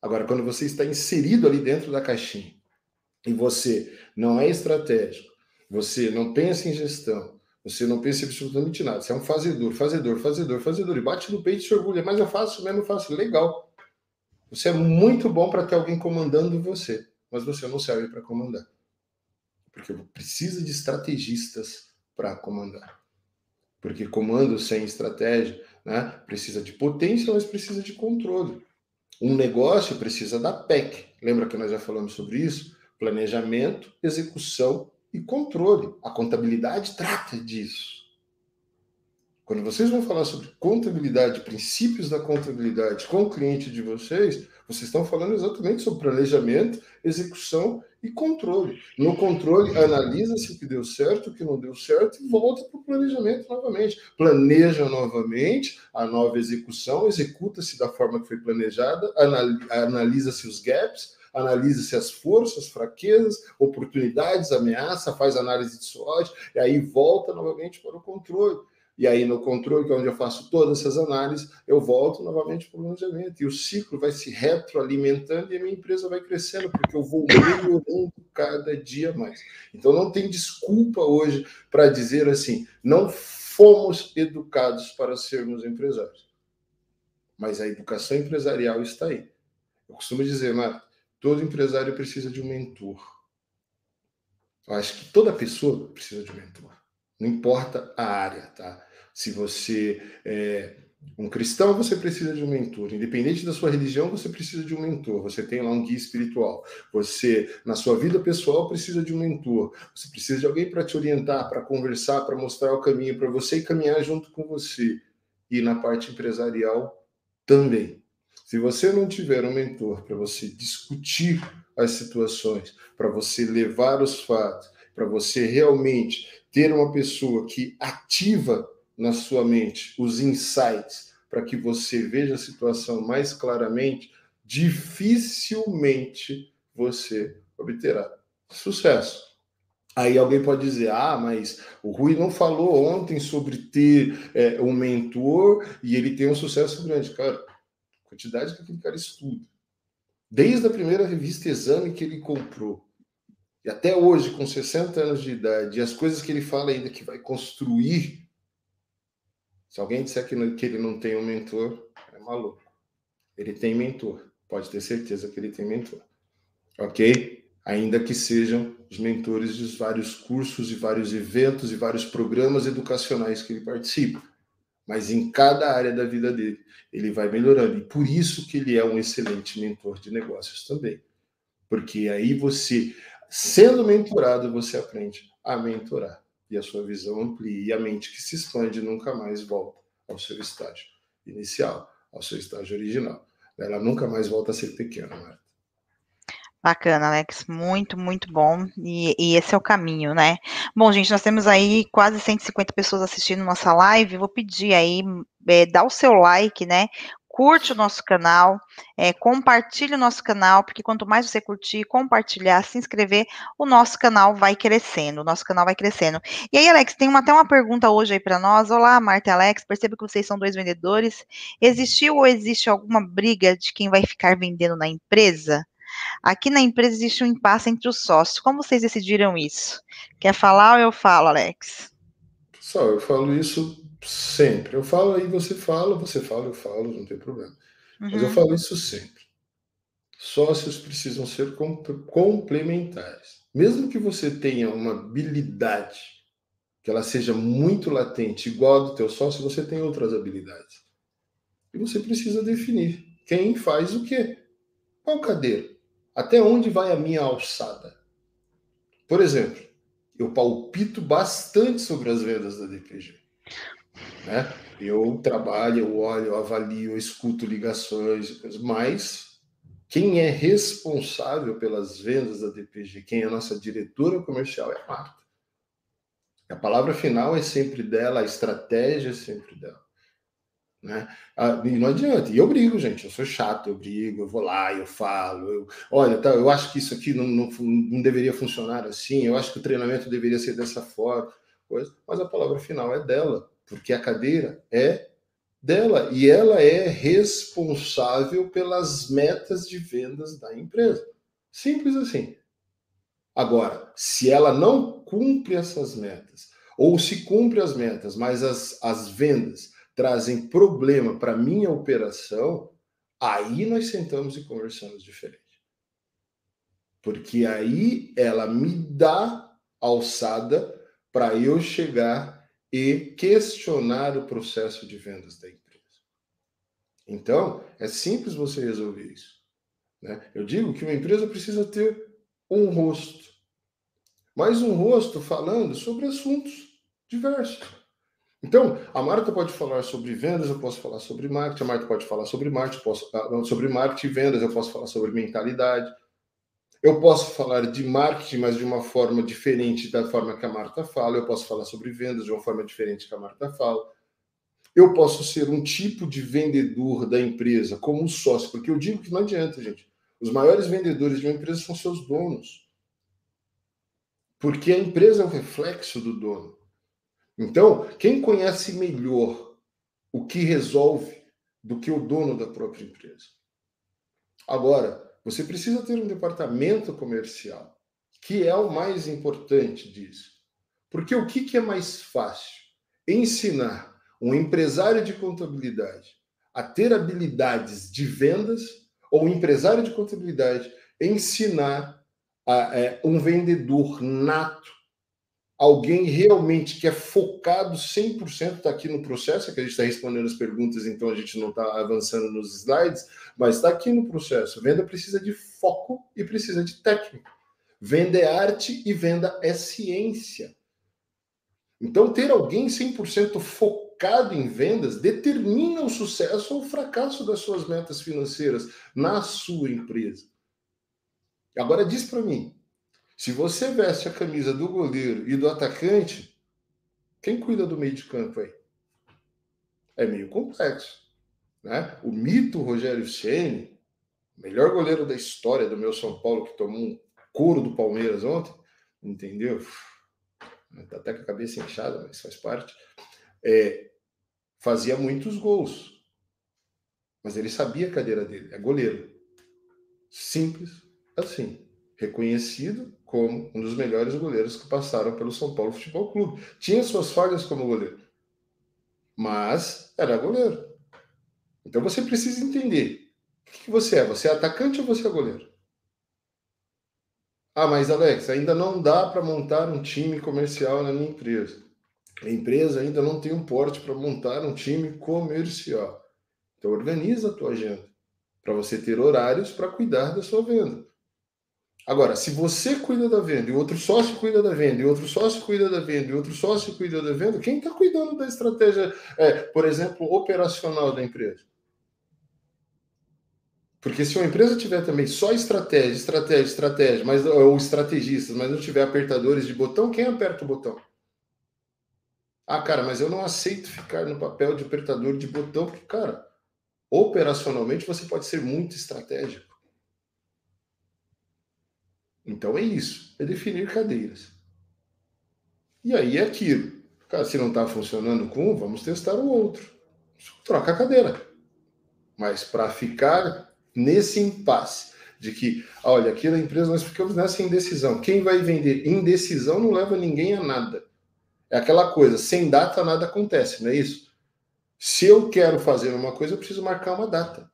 Agora, quando você está inserido ali dentro da caixinha e você não é estratégico, você não pensa em gestão, você não pensa absolutamente nada, você é um fazedor, fazedor, fazedor, fazedor, e bate no peito e se orgulha, mas eu faço mesmo, eu faço, legal. Você é muito bom para ter alguém comandando você, mas você não serve para comandar. Porque precisa de estrategistas para comandar. Porque comando sem estratégia né? Precisa de potência, mas precisa de controle. Um negócio precisa da PEC. Lembra que nós já falamos sobre isso? Planejamento, execução e controle. A contabilidade trata disso. Quando vocês vão falar sobre contabilidade, princípios da contabilidade com o cliente de vocês, vocês estão falando exatamente sobre planejamento, execução e controle. No controle, analisa-se o que deu certo, o que não deu certo e volta para o planejamento novamente. Planeja novamente a nova execução, executa-se da forma que foi planejada, analisa-se os gaps, analisa-se as forças, fraquezas, oportunidades, ameaça, faz análise de SWOT, e aí volta novamente para o controle. E aí, no controle, que é onde eu faço todas essas análises, eu volto novamente para o planejamento. E o ciclo vai se retroalimentando e a minha empresa vai crescendo, porque eu vou melhorando cada dia mais. Então, não tem desculpa hoje para dizer assim: não fomos educados para sermos empresários. Mas a educação empresarial está aí. Eu costumo dizer, Marta, todo empresário precisa de um mentor. Eu acho que toda pessoa precisa de um mentor. Não importa a área, tá? Se você é um cristão, você precisa de um mentor. Independente da sua religião, você precisa de um mentor. Você tem lá um guia espiritual. Você, na sua vida pessoal, precisa de um mentor. Você precisa de alguém para te orientar, para conversar, para mostrar o caminho para você e caminhar junto com você. E na parte empresarial também. Se você não tiver um mentor para você discutir as situações, para você levar os fatos, para você realmente ter uma pessoa que ativa na sua mente os insights para que você veja a situação mais claramente, dificilmente você obterá sucesso. Aí alguém pode dizer: ah, mas o Rui não falou ontem sobre ter é, um mentor e ele tem um sucesso grande. Cara, quantidade que aquele cara estuda. Desde a primeira revista Exame que ele comprou, e até hoje, com 60 anos de idade, as coisas que ele fala ainda que vai construir, se alguém disser que, que ele não tem um mentor, é maluco. Ele tem mentor, pode ter certeza que ele tem mentor. Ok? Ainda que sejam os mentores dos vários cursos e vários eventos e vários programas educacionais que ele participa mas em cada área da vida dele ele vai melhorando. E por isso que ele é um excelente mentor de negócios também. Porque aí você, sendo mentorado, você aprende a mentorar. E a sua visão amplia. E a mente que se expande nunca mais volta ao seu estágio inicial, ao seu estágio original. Ela nunca mais volta a ser pequena, Marta. Bacana, Alex, muito, muito bom. E, e, esse é o caminho, né? Bom, gente, nós temos aí quase 150 pessoas assistindo nossa live. Vou pedir aí, é, dá o seu like, né? Curte o nosso canal, é, compartilhe o nosso canal, porque quanto mais você curtir, compartilhar, se inscrever, o nosso canal vai crescendo, o nosso canal vai crescendo. E aí, Alex, tem uma, até uma pergunta hoje aí para nós. Olá, Marta e Alex, percebo que vocês são dois vendedores. Existiu ou existe alguma briga de quem vai ficar vendendo na empresa? Aqui na empresa existe um impasse entre os sócios. Como vocês decidiram isso? Quer falar ou eu falo, Alex? Pessoal, eu falo isso sempre. Eu falo aí, você fala, você fala, eu falo, não tem problema. Uhum. Mas eu uhum. falo isso sempre. Sócios precisam ser complementares. Mesmo que você tenha uma habilidade que ela seja muito latente, igual a do teu sócio, você tem outras habilidades. E você precisa definir quem faz o quê. Qual cadeira? Até onde vai a minha alçada? Por exemplo, eu palpito bastante sobre as vendas da DPG. Né? Eu trabalho, eu olho, eu avalio, eu escuto ligações, mas quem é responsável pelas vendas da DPG, quem é a nossa diretora comercial é a Marta. A palavra final é sempre dela, a estratégia é sempre dela. Né? Ah, e não adianta. E eu brigo, gente. Eu sou chato, eu brigo, eu vou lá, eu falo. Eu, olha, tá, eu acho que isso aqui não, não, não deveria funcionar assim. Eu acho que o treinamento deveria ser dessa forma. Coisa, mas a palavra final é dela, porque a cadeira é dela e ela é responsável pelas metas de vendas da empresa. Simples assim. Agora, se ela não cumpre essas metas, ou se cumpre as metas, mas as, as vendas trazem problema para minha operação, aí nós sentamos e conversamos diferente. Porque aí ela me dá alçada para eu chegar e questionar o processo de vendas da empresa. Então, é simples você resolver isso. Né? Eu digo que uma empresa precisa ter um rosto, mas um rosto falando sobre assuntos diversos. Então, a Marta pode falar sobre vendas, eu posso falar sobre marketing, a Marta pode falar sobre marketing, posso, ah, sobre marketing e vendas, eu posso falar sobre mentalidade. Eu posso falar de marketing, mas de uma forma diferente da forma que a Marta fala. Eu posso falar sobre vendas de uma forma diferente que a Marta fala. Eu posso ser um tipo de vendedor da empresa, como um sócio, porque eu digo que não adianta, gente. Os maiores vendedores de uma empresa são seus donos. Porque a empresa é o reflexo do dono. Então, quem conhece melhor o que resolve do que o dono da própria empresa? Agora, você precisa ter um departamento comercial, que é o mais importante disso. Porque o que, é mais fácil? Ensinar um empresário de contabilidade a ter habilidades de vendas ou um empresário de contabilidade ensinar a, é, um vendedor nato alguém realmente que é focado 100% está aqui no processo, é que a gente está respondendo as perguntas, então a gente não está avançando nos slides, mas está aqui no processo. Venda precisa de foco e precisa de técnica. Venda é arte e venda é ciência. Então, ter alguém 100% focado em vendas determina o sucesso ou o fracasso das suas metas financeiras na sua empresa. Agora, diz para mim, se você veste a camisa do goleiro e do atacante, quem cuida do meio de campo aí? É meio complexo. Né? O mito Rogério Ceni, melhor goleiro da história do meu São Paulo, que tomou um couro do Palmeiras ontem, entendeu? Tá até com a cabeça inchada, mas faz parte. É, fazia muitos gols. Mas ele sabia a cadeira dele, é goleiro. Simples assim. Reconhecido como um dos melhores goleiros que passaram pelo São Paulo Futebol Clube. Tinha suas falhas como goleiro, mas era goleiro. Então você precisa entender o que você é. Você é atacante ou você é goleiro? Ah, mas Alex, ainda não dá para montar um time comercial na minha empresa. A empresa ainda não tem um porte para montar um time comercial. Então organiza a tua agenda para você ter horários para cuidar da sua venda. Agora, se você cuida da venda e outro sócio cuida da venda e outro sócio cuida da venda e outro sócio cuida da venda, quem está cuidando da estratégia, é, por exemplo, operacional da empresa? Porque se uma empresa tiver também só estratégia, estratégia, estratégia, mas, ou estrategistas, mas não tiver apertadores de botão, quem aperta o botão? Ah, cara, mas eu não aceito ficar no papel de apertador de botão, porque, cara, operacionalmente você pode ser muito estratégico. Então é isso, é definir cadeiras. E aí é aquilo. Cara, se não está funcionando com um, vamos testar o outro. Troca a cadeira. Mas para ficar nesse impasse de que, olha, aqui na empresa nós ficamos nessa indecisão. Quem vai vender? Indecisão não leva ninguém a nada. É aquela coisa, sem data nada acontece, não é isso? Se eu quero fazer uma coisa, eu preciso marcar uma data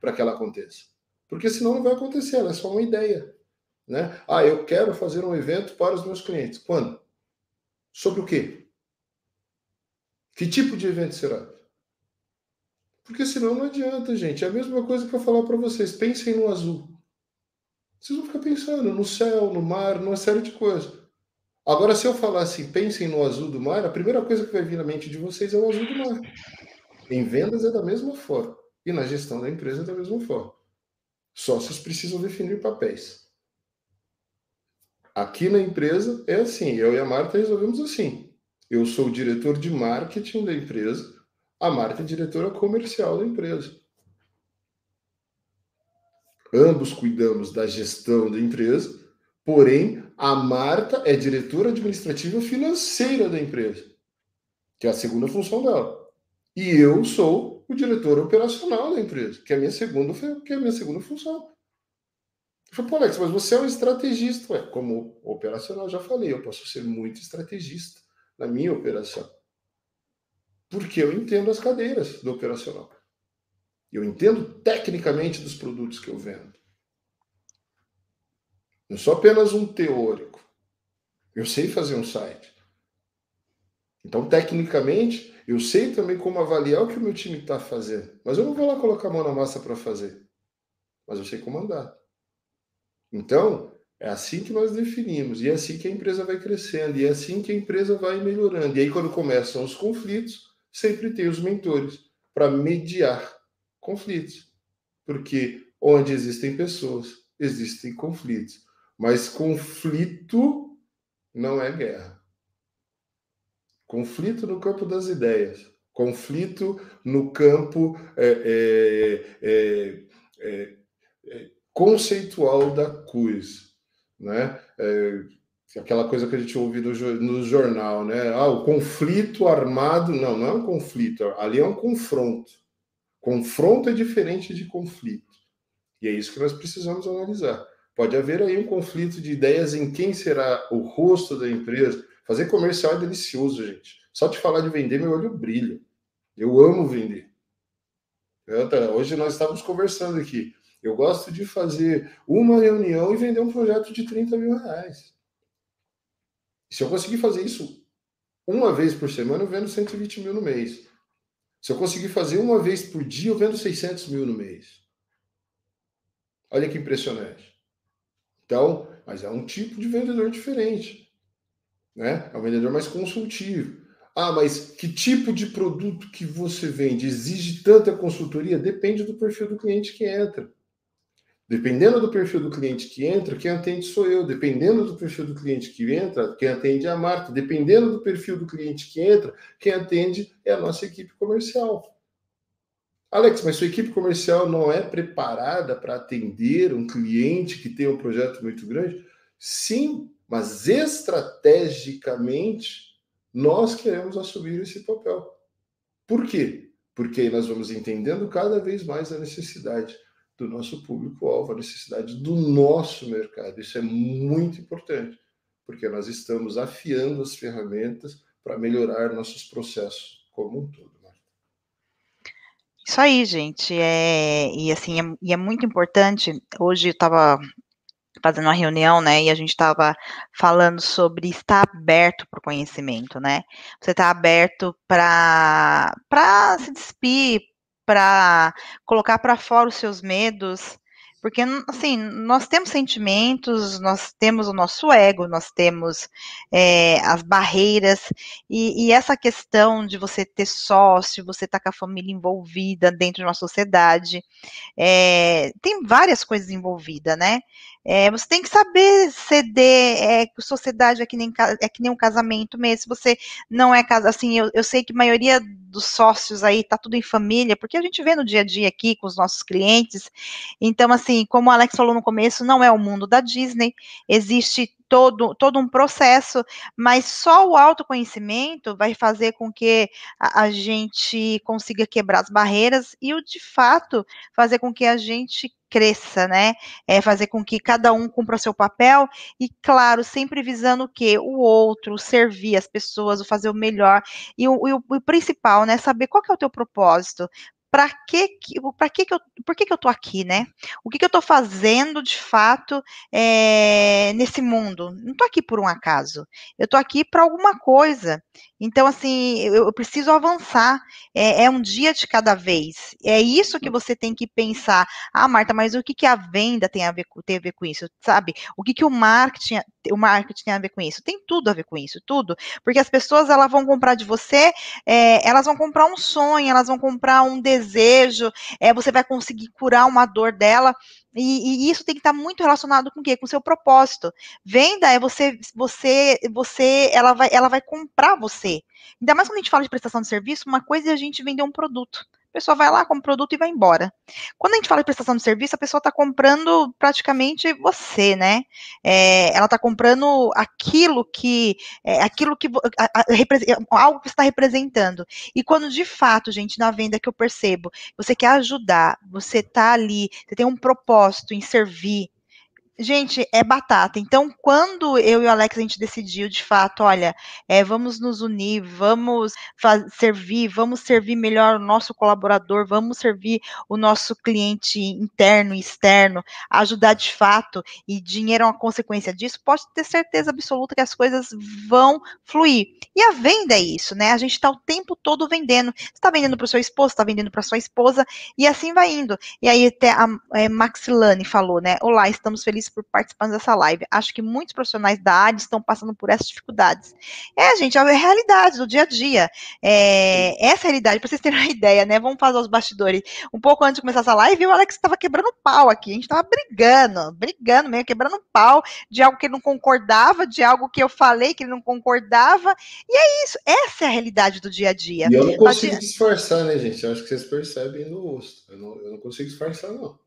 para que ela aconteça. Porque senão não vai acontecer, ela é só uma ideia. Né? Ah, eu quero fazer um evento para os meus clientes. Quando? Sobre o quê? Que tipo de evento será? Porque senão não adianta, gente. É a mesma coisa que eu falar para vocês. Pensem no azul. Vocês vão ficar pensando no céu, no mar, numa série de coisas. Agora, se eu falar assim, pensem no azul do mar, a primeira coisa que vai vir na mente de vocês é o azul do mar. Em vendas é da mesma forma. E na gestão da empresa é da mesma forma. Sócios precisam definir papéis. Aqui na empresa é assim, eu e a Marta resolvemos assim. Eu sou o diretor de marketing da empresa, a Marta é diretora comercial da empresa. Ambos cuidamos da gestão da empresa, porém a Marta é diretora administrativa financeira da empresa, que é a segunda função dela. E eu sou o diretor operacional da empresa, que é a minha segunda, que é a minha segunda função. Eu falei, pô, Alex, mas você é um estrategista. Ué, como operacional, já falei, eu posso ser muito estrategista na minha operação. Porque eu entendo as cadeiras do operacional. Eu entendo tecnicamente dos produtos que eu vendo. Não sou apenas um teórico. Eu sei fazer um site. Então, tecnicamente, eu sei também como avaliar o que o meu time está fazendo. Mas eu não vou lá colocar a mão na massa para fazer. Mas eu sei comandar. Então, é assim que nós definimos, e é assim que a empresa vai crescendo, e é assim que a empresa vai melhorando. E aí, quando começam os conflitos, sempre tem os mentores para mediar conflitos. Porque onde existem pessoas, existem conflitos. Mas conflito não é guerra. Conflito no campo das ideias, conflito no campo é, é, é, é conceitual da coisa, né? É, aquela coisa que a gente ouve no, no, jornal, né? Ah, o conflito armado. Não, não é um conflito, ali é um confronto. Confronto é diferente de conflito. E é isso que nós precisamos analisar. Pode haver aí um conflito de ideias em quem será o rosto da empresa. Fazer comercial é delicioso, gente. Só te falar de vender, meu olho brilha. Eu amo vender. Hoje nós estávamos conversando aqui. Eu gosto de fazer uma reunião e vender um projeto de 30 mil reais. Se eu conseguir fazer isso uma vez por semana, eu vendo 120 mil no mês. Se eu conseguir fazer uma vez por dia, eu vendo 600 mil no mês. Olha que impressionante. Então, mas é um tipo de vendedor diferente. Né? É um vendedor mais consultivo. Ah, mas que tipo de produto que você vende exige tanta consultoria? Depende do perfil do cliente que entra. Dependendo do perfil do cliente que entra, quem atende sou eu. Dependendo do perfil do cliente que entra, quem atende é a Marta. Dependendo do perfil do cliente que entra, quem atende é a nossa equipe comercial. Alex, mas sua equipe comercial não é preparada para atender um cliente que tem um projeto muito grande? Sim, mas estrategicamente nós queremos assumir esse papel. Por quê? Porque aí nós vamos entendendo cada vez mais a necessidade do nosso público-alvo, a necessidade do nosso mercado. Isso é muito importante, porque nós estamos afiando as ferramentas para melhorar nossos processos como um todo. Né? Isso aí, gente. É, e assim, é, e é muito importante. Hoje eu estava fazendo uma reunião, né, e a gente estava falando sobre estar aberto para o conhecimento, né? Você está aberto para para se despir, para colocar para fora os seus medos, porque assim nós temos sentimentos, nós temos o nosso ego, nós temos é, as barreiras e, e, essa questão de você ter sócio, você estar tá com a família envolvida dentro de uma sociedade, é, tem várias coisas envolvidas, né? É, você tem que saber ceder, é, sociedade é que, nem, é que nem um casamento mesmo, se você não é assim, eu, eu sei que a maioria dos sócios aí tá tudo em família, porque a gente vê no dia a dia aqui com os nossos clientes, então, assim, como o Alex falou no começo, não é o mundo da Disney, existe todo, todo um processo, mas só o autoconhecimento vai fazer com que a, a gente consiga quebrar as barreiras e o de fato fazer com que a gente cresça, né? É fazer com que cada um cumpra o seu papel e, claro, sempre visando o quê? O outro, servir as pessoas, o fazer o melhor. E o, o, o principal, né? Saber qual que é o teu propósito para que, para que, que eu, por que, que eu tô aqui, né? O que, que eu tô fazendo de fato é, nesse mundo? Não tô aqui por um acaso. Eu tô aqui para alguma coisa. Então, assim, eu, eu preciso avançar. É, é, um dia de cada vez. É isso que você tem que pensar. Ah, Marta, mas o que, que a venda tem a ver, tem a ver com isso? Sabe? O que, que o marketing, o marketing tem a ver com isso? Tem tudo a ver com isso, tudo. Porque as pessoas elas vão comprar de você, é, elas vão comprar um sonho, elas vão comprar um desejo, é, você vai conseguir curar uma dor dela. E, e, isso tem que estar muito relacionado com o quê? Com o seu propósito. Venda é você, você, você, ela vai, ela vai comprar você. Ainda mais quando a gente fala de prestação de serviço, uma coisa é a gente vender um produto. A pessoa vai lá, compra o produto e vai embora. Quando a gente fala de prestação de serviço, a pessoa está comprando praticamente você, né? É, ela está comprando aquilo que, é, aquilo que, a, a, a, algo que está representando. E quando de fato, gente, na venda que eu percebo, você quer ajudar, você está ali, você tem um propósito em servir, Gente, é batata. Então, quando eu e o Alex a gente decidiu, de fato, olha, é, vamos nos unir, vamos servir, vamos servir melhor o nosso colaborador, vamos servir o nosso cliente interno e externo, ajudar de fato, e dinheiro é uma consequência disso, pode ter certeza absoluta que as coisas vão fluir. E a venda é isso, né? A gente está o tempo todo vendendo. Você está vendendo para o seu esposo, está vendendo para sua esposa, e assim vai indo. E aí até a é, Maxilane falou, né? Olá, estamos felizes por participar dessa live. Acho que muitos profissionais da área estão passando por essas dificuldades. É, gente, é a realidade do dia a dia. É, essa é a realidade, para vocês terem uma ideia, né? Vamos fazer os bastidores. Um pouco antes de começar essa live, o Alex estava quebrando pau aqui. A gente estava brigando, brigando mesmo, quebrando pau de algo que ele não concordava, de algo que eu falei que ele não concordava. E é isso, essa é a realidade do dia a dia. E eu não consigo disfarçar, né, gente? Eu acho que vocês percebem no rosto. Eu não, eu não consigo disfarçar, não.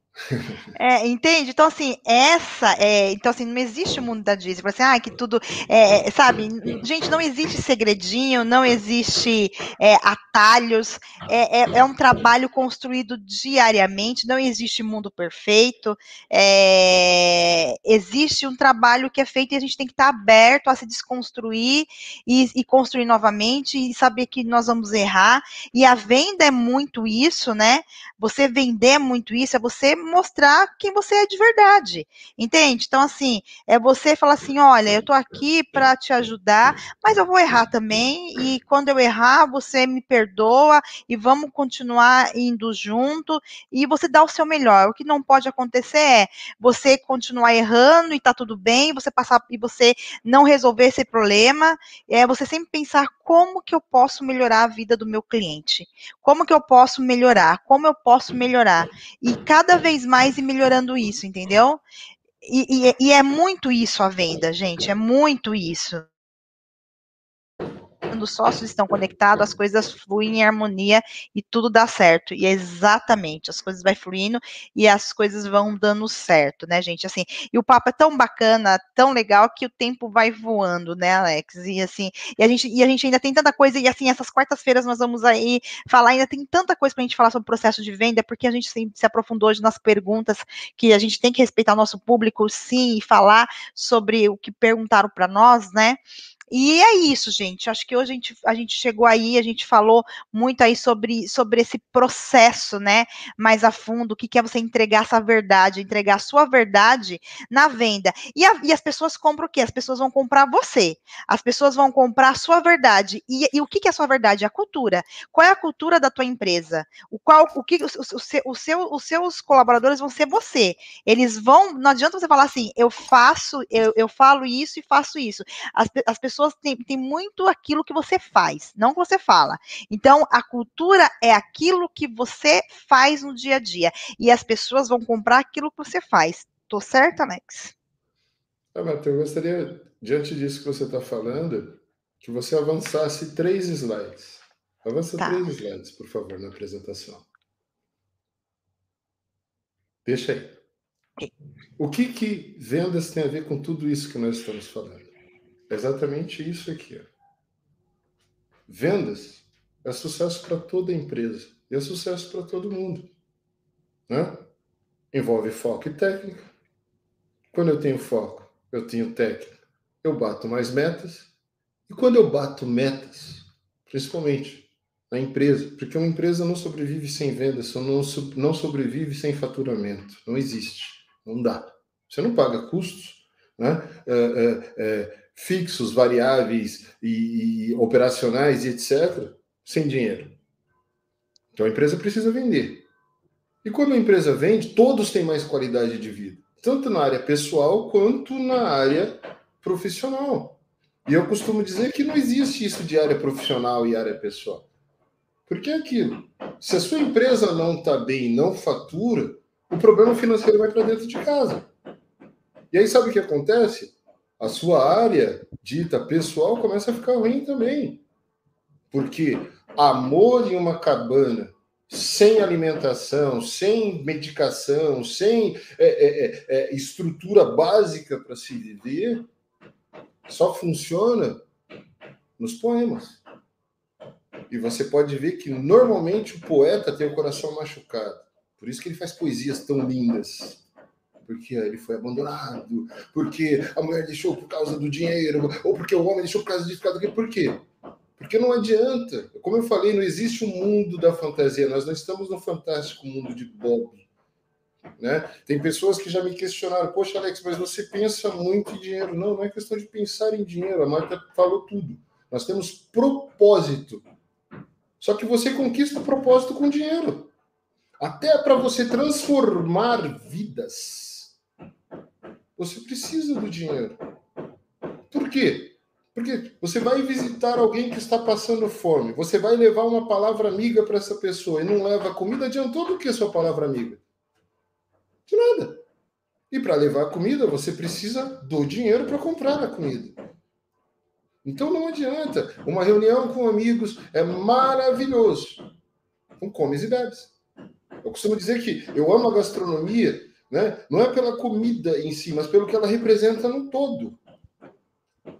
É, entende? Então, assim, essa é. Então, assim, não existe o mundo da Disney. Assim, ah, que tudo. É, sabe? Gente, não existe segredinho, não existe é, atalhos. É, é, é, um trabalho construído diariamente, não existe mundo perfeito. É, existe um trabalho que é feito e a gente tem que estar aberto a se desconstruir e, e construir novamente e saber que nós vamos errar. E a venda é muito isso, né? Você vender é muito isso, é você mostrar quem você é de verdade, entende? Então, assim, é você falar assim: olha, eu tô aqui para te ajudar, mas eu vou errar também, e quando eu errar, você me perdoa e vamos continuar indo junto, e você dá o seu melhor. O que não pode acontecer é você continuar errando e tá tudo bem, você passar e você não resolver esse problema, é você sempre pensar como que eu posso melhorar a vida do meu cliente, como que eu posso melhorar, como eu posso melhorar. E cada vez vez mais e melhorando isso, entendeu? E, e, e é muito isso a venda, gente, é muito isso. Quando os sócios estão conectados, as coisas fluem em harmonia e tudo dá certo. E é exatamente, as coisas vai fluindo e as coisas vão dando certo, né, gente? Assim, e o papo é tão bacana, tão legal que o tempo vai voando, né, Alex? E assim, e a gente, e a gente ainda tem tanta coisa, e assim, essas quartas-feiras nós vamos aí falar, ainda tem tanta coisa para a gente falar sobre o processo de venda, porque a gente se, se aprofundou hoje nas perguntas que a gente tem que respeitar o nosso público, sim, e falar sobre o que perguntaram para nós, né? E é isso, gente. Acho que hoje a gente, a gente chegou aí, a gente falou muito aí sobre, sobre esse processo, né? Mais a fundo, o que, que é você entregar essa verdade, entregar a sua verdade na venda. E, a, e as pessoas compram o quê? As pessoas vão comprar você. As pessoas vão comprar a sua verdade. E, e o que, que é a sua verdade? A cultura. Qual é a cultura da tua empresa? O qual, o que, o, o, o seu, os seus colaboradores vão ser você. Eles vão, não adianta você falar assim, eu faço, eu, eu falo isso e faço isso. As, as pessoas pessoas têm, têm muito aquilo que você faz, não que você fala. Então, a cultura é aquilo que você faz no dia a dia. E as pessoas vão comprar aquilo que você faz. Tô certa, Alex? Ah, eu gostaria, diante disso que você está falando, que você avançasse três slides. Avança tá. três slides, por favor, na apresentação. Deixa aí. O que, que vendas tem a ver com tudo isso que nós estamos falando? Exatamente isso aqui. Ó. Vendas é sucesso para toda empresa e é sucesso para todo mundo. Né? Envolve foco e técnica. Quando eu tenho foco, eu tenho técnica, eu bato mais metas. E quando eu bato metas, principalmente na empresa, porque uma empresa não sobrevive sem vendas, não, não sobrevive sem faturamento. Não existe. Não dá. Você não paga custos, né? É, é, é, fixos, variáveis e, e operacionais e etc., sem dinheiro. Então a empresa precisa vender. E quando a empresa vende, todos têm mais qualidade de vida, tanto na área pessoal quanto na área profissional. E eu costumo dizer que não existe isso de área profissional e área pessoal. Porque é aquilo. Se a sua empresa não está bem, não fatura, o problema financeiro vai para dentro de casa. E aí sabe o que acontece? A sua área dita pessoal começa a ficar ruim também. Porque amor em uma cabana, sem alimentação, sem medicação, sem é, é, é, é estrutura básica para se viver, só funciona nos poemas. E você pode ver que normalmente o poeta tem o coração machucado. Por isso que ele faz poesias tão lindas porque ele foi abandonado, porque a mulher deixou por causa do dinheiro, ou porque o homem deixou por causa disso, por causa daquilo. Por quê? Porque não adianta. Como eu falei, não existe um mundo da fantasia. Nós não estamos no fantástico mundo de Bob. Né? Tem pessoas que já me questionaram: Poxa, Alex, mas você pensa muito em dinheiro. Não, não é questão de pensar em dinheiro. A Marta falou tudo. Nós temos propósito. Só que você conquista o propósito com dinheiro. Até para você transformar vidas você precisa do dinheiro. Por quê? Porque você vai visitar alguém que está passando fome, você vai levar uma palavra amiga para essa pessoa e não leva comida, adiantou do que sua palavra amiga? De nada. E para levar comida, você precisa do dinheiro para comprar a comida. Então não adianta. Uma reunião com amigos é maravilhoso. Com comes e bebes. Eu costumo dizer que eu amo a gastronomia né? Não é pela comida em si, mas pelo que ela representa no todo.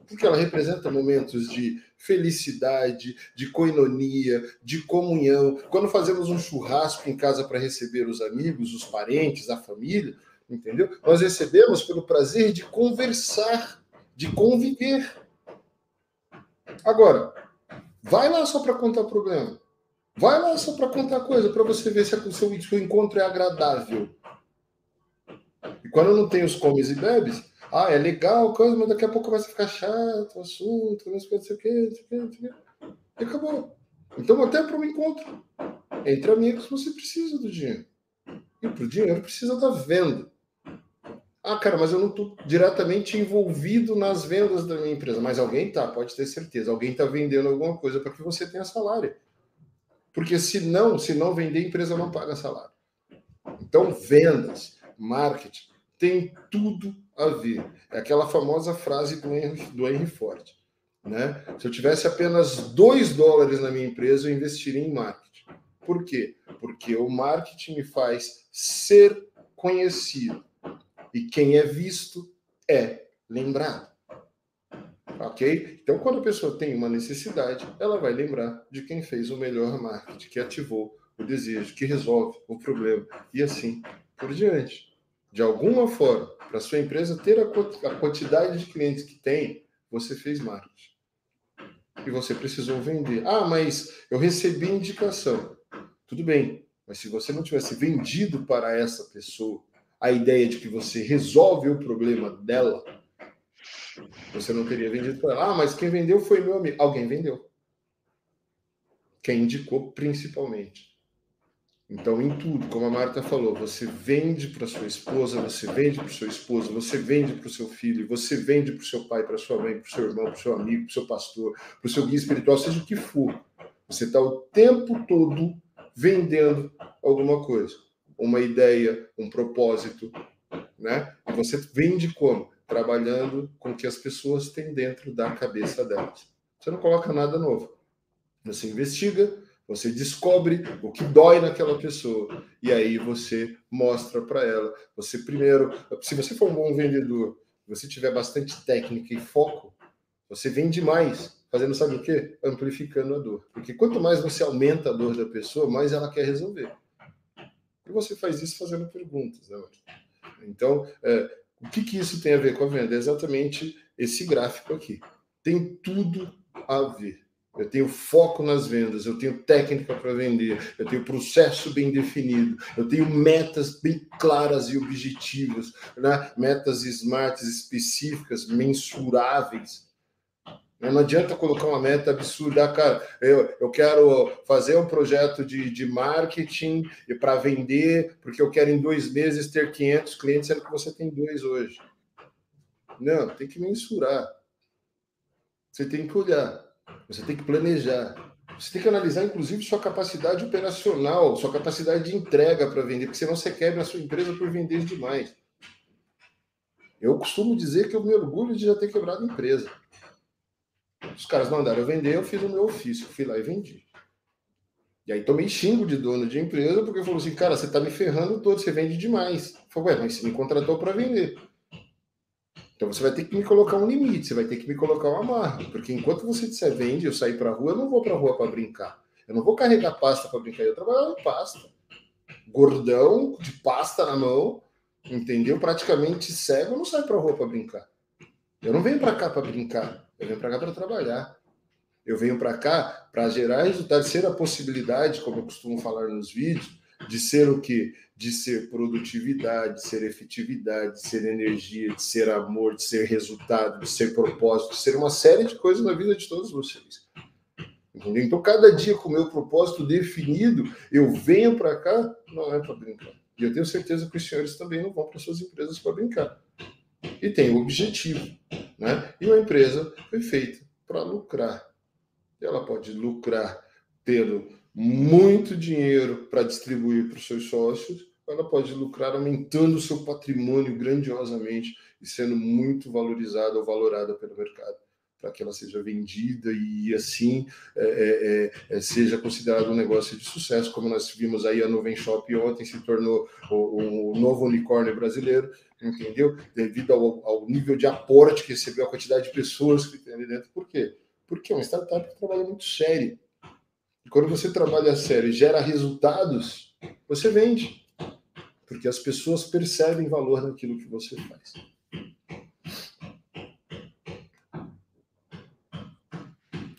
Porque ela representa momentos de felicidade, de coinonia, de comunhão. Quando fazemos um churrasco em casa para receber os amigos, os parentes, a família, entendeu? Nós recebemos pelo prazer de conversar, de conviver. Agora, vai lá só para contar problema. Vai lá só para contar coisa, para você ver se o seu encontro é agradável. E quando não tem os comes e bebes, ah, é legal, coisa, mas daqui a pouco começa a ficar chato o assunto, não sei o não sei o que, não sei o que. E acabou. Então, até para um encontro entre amigos, você precisa do dinheiro. E para o dinheiro precisa da venda. Ah, cara, mas eu não estou diretamente envolvido nas vendas da minha empresa. Mas alguém tá, pode ter certeza. Alguém está vendendo alguma coisa para que você tenha salário. Porque se não, se não vender, a empresa não paga salário. Então, vendas marketing, tem tudo a ver. É aquela famosa frase do Henry, do Henry Ford. Né? Se eu tivesse apenas 2 dólares na minha empresa, eu investiria em marketing. Por quê? Porque o marketing me faz ser conhecido. E quem é visto é lembrado. Ok? Então, quando a pessoa tem uma necessidade, ela vai lembrar de quem fez o melhor marketing, que ativou o desejo, que resolve o problema, e assim por diante. De alguma forma, para sua empresa ter a quantidade de clientes que tem, você fez marketing. E você precisou vender. Ah, mas eu recebi indicação. Tudo bem, mas se você não tivesse vendido para essa pessoa a ideia de que você resolve o problema dela, você não teria vendido para ela. Ah, mas quem vendeu foi meu amigo. Alguém vendeu. Quem indicou principalmente. Então, em tudo, como a Marta falou, você vende para sua esposa, você vende para seu esposo, você vende para o seu filho, você vende para o seu pai, para sua mãe, para o seu irmão, para o seu amigo, para o seu pastor, para o seu guia espiritual, seja o que for. Você está o tempo todo vendendo alguma coisa, uma ideia, um propósito, né? E você vende como? Trabalhando com o que as pessoas têm dentro da cabeça delas. Você não coloca nada novo. Você investiga, você descobre o que dói naquela pessoa e aí você mostra para ela. Você primeiro, se você for um bom vendedor, você tiver bastante técnica e foco, você vende mais, fazendo sabe o quê? Amplificando a dor. Porque quanto mais você aumenta a dor da pessoa, mais ela quer resolver. E você faz isso fazendo perguntas. Né? Então, é, o que, que isso tem a ver com a venda? É exatamente esse gráfico aqui. Tem tudo a ver eu tenho foco nas vendas, eu tenho técnica para vender, eu tenho processo bem definido, eu tenho metas bem claras e objetivas, né? metas smart específicas, mensuráveis. Não adianta colocar uma meta absurda, ah, cara. Eu, eu quero fazer um projeto de, de marketing para vender, porque eu quero em dois meses ter 500 clientes, sendo que você tem dois hoje. Não, tem que mensurar. Você tem que olhar. Você tem que planejar. Você tem que analisar, inclusive, sua capacidade operacional, sua capacidade de entrega para vender, porque senão você quebra a sua empresa por vender demais. Eu costumo dizer que eu me orgulho de já ter quebrado a empresa. Os caras mandaram vender, eu fiz o meu ofício, fui lá e vendi. E aí tomei xingo de dono de empresa, porque falou assim, cara, você está me ferrando todo, você vende demais. Eu falei, ué, mas você me contratou para vender. Então você vai ter que me colocar um limite, você vai ter que me colocar uma marca, porque enquanto você disser vende, eu sair para rua, eu não vou para rua para brincar. Eu não vou carregar pasta para brincar, eu trabalho em pasta. Gordão, de pasta na mão, entendeu? Praticamente cego, eu não saio para rua para brincar. Eu não venho para cá para brincar, eu venho para cá para trabalhar. Eu venho para cá para gerar resultado, ser a possibilidade, como eu costumo falar nos vídeos, de ser o que? De ser produtividade, de ser efetividade, de ser energia, de ser amor, de ser resultado, de ser propósito, de ser uma série de coisas na vida de todos vocês. Então, cada dia com o meu propósito definido, eu venho para cá, não é para brincar. E eu tenho certeza que os senhores também não vão para suas empresas para brincar. E tem o objetivo. Né? E uma empresa foi feita para lucrar. Ela pode lucrar tendo muito dinheiro para distribuir para os seus sócios, ela pode lucrar aumentando o seu patrimônio grandiosamente e sendo muito valorizada ou valorada pelo mercado, para que ela seja vendida e assim é, é, é, é seja considerado um negócio de sucesso, como nós vimos aí a Nuvem Shop ontem se tornou o, o novo unicórnio brasileiro, entendeu? Devido ao, ao, nível de aporte que recebeu, a quantidade de pessoas que tem ali dentro. Por quê? Porque é uma startup que trabalha muito sério quando você trabalha sério e gera resultados, você vende. Porque as pessoas percebem valor naquilo que você faz.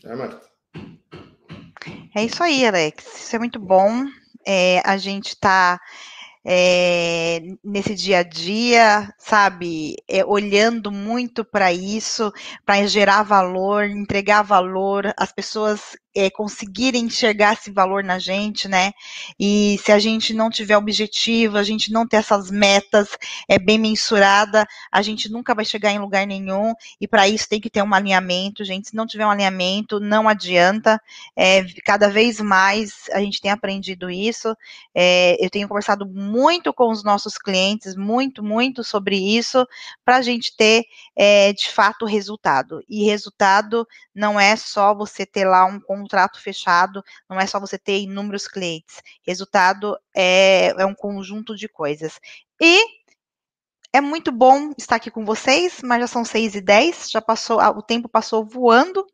É, Marta? É isso aí, Alex. Isso é muito bom. É, a gente está é, nesse dia a dia, sabe, é, olhando muito para isso, para gerar valor, entregar valor. As pessoas é, conseguirem enxergar esse valor na gente, né? E se a gente não tiver objetivo, a gente não ter essas metas é, bem mensurada, a gente nunca vai chegar em lugar nenhum. E para isso tem que ter um alinhamento, gente. Se não tiver um alinhamento, não adianta. É, cada vez mais a gente tem aprendido isso. É, eu tenho conversado muito com os nossos clientes, muito, muito sobre isso, para a gente ter é, de fato resultado. E resultado não é só você ter lá um contrato fechado, não é só você ter inúmeros clientes. Resultado é, é um conjunto de coisas. E é muito bom estar aqui com vocês, mas já são 6 e 10, já passou, o tempo passou voando.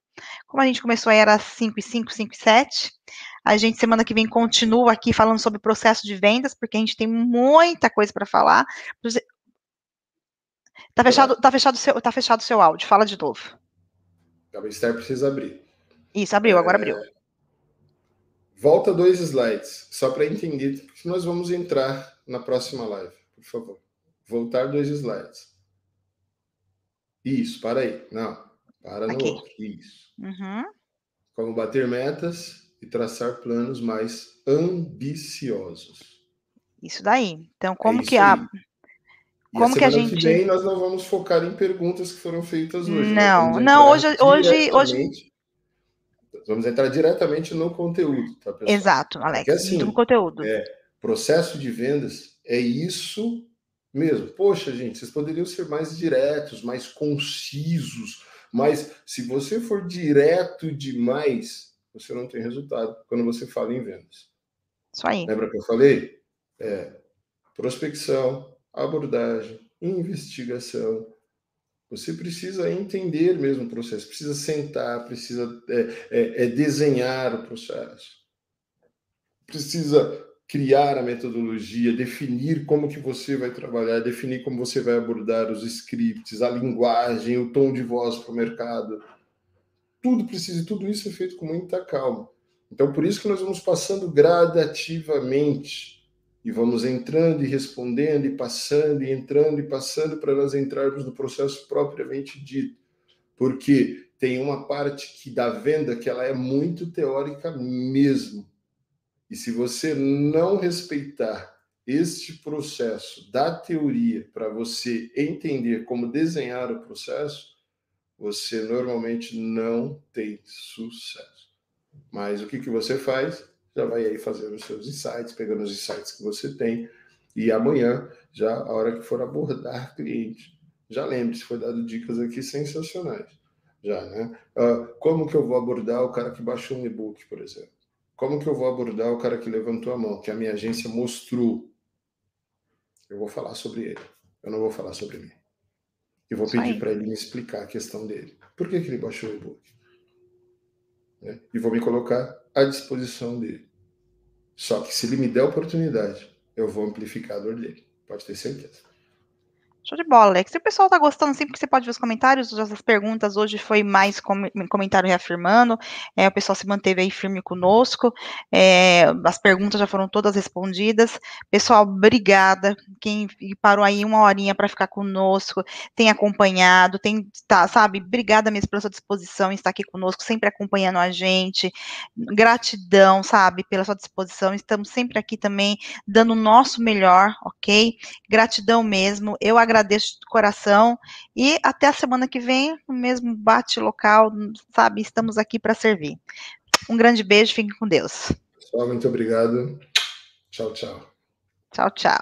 Como a gente começou aí, era 5 e 5, 5 e 7. A gente, semana que vem, continua aqui falando sobre processo de vendas, porque a gente tem muita coisa para falar. Tá fechado, tá fechado seu, tá fechado o seu áudio. Fala de novo. A Esther precisa abrir. Isso, abriu, agora abriu. É, volta dois slides, só para entender que nós vamos entrar na próxima live, por favor. Voltar dois slides. Isso, para aí. Não, para no outro. Isso. Uhum. Como bater metas e traçar planos mais ambiciosos. Isso daí. Então, como é que a. Como que a gente. Que vem, nós não vamos focar em perguntas que foram feitas hoje. Não, não, hoje, hoje, hoje. Vamos entrar diretamente no conteúdo, tá, pessoal? Exato, Alex. Porque, assim, no conteúdo. É, processo de vendas é isso mesmo. Poxa, gente, vocês poderiam ser mais diretos, mais concisos, mas se você for direto demais, você não tem resultado quando você fala em vendas. Isso aí. Lembra que eu falei? É, prospecção, abordagem, investigação. Você precisa entender mesmo o processo, precisa sentar, precisa é, é, é desenhar o processo, precisa criar a metodologia, definir como que você vai trabalhar, definir como você vai abordar os scripts, a linguagem, o tom de voz para o mercado. Tudo precisa, tudo isso é feito com muita calma. Então, por isso que nós vamos passando gradativamente e vamos entrando e respondendo e passando e entrando e passando para nós entrarmos no processo propriamente dito. Porque tem uma parte que da venda que ela é muito teórica mesmo. E se você não respeitar este processo da teoria para você entender como desenhar o processo, você normalmente não tem sucesso. Mas o que, que você faz? Já vai aí fazendo os seus insights, pegando os insights que você tem, e amanhã, já a hora que for abordar cliente, já lembre-se, foi dado dicas aqui sensacionais. Já, né? Uh, como que eu vou abordar o cara que baixou um e-book, por exemplo? Como que eu vou abordar o cara que levantou a mão, que a minha agência mostrou? Eu vou falar sobre ele. Eu não vou falar sobre mim. E vou pedir para ele me explicar a questão dele. Por que, que ele baixou o e-book? Né? E vou me colocar à disposição dele. Só que se ele me der a oportunidade, eu vou amplificar a dor dele. Pode ter certeza. Show de bola, Alex. Se o pessoal tá gostando, sempre que você pode ver os comentários, as perguntas hoje foi mais com, comentário reafirmando, é, o pessoal se manteve aí firme conosco, é, as perguntas já foram todas respondidas. Pessoal, obrigada. Quem parou aí uma horinha para ficar conosco, tem acompanhado, tem, tá, sabe, obrigada mesmo pela sua disposição em estar aqui conosco, sempre acompanhando a gente. Gratidão, sabe, pela sua disposição. Estamos sempre aqui também dando o nosso melhor, ok? Gratidão mesmo. Eu agradeço agradeço de coração e até a semana que vem, no mesmo bate local, sabe? Estamos aqui para servir. Um grande beijo, fiquem com Deus. Pessoal, muito obrigado. Tchau, tchau. Tchau, tchau.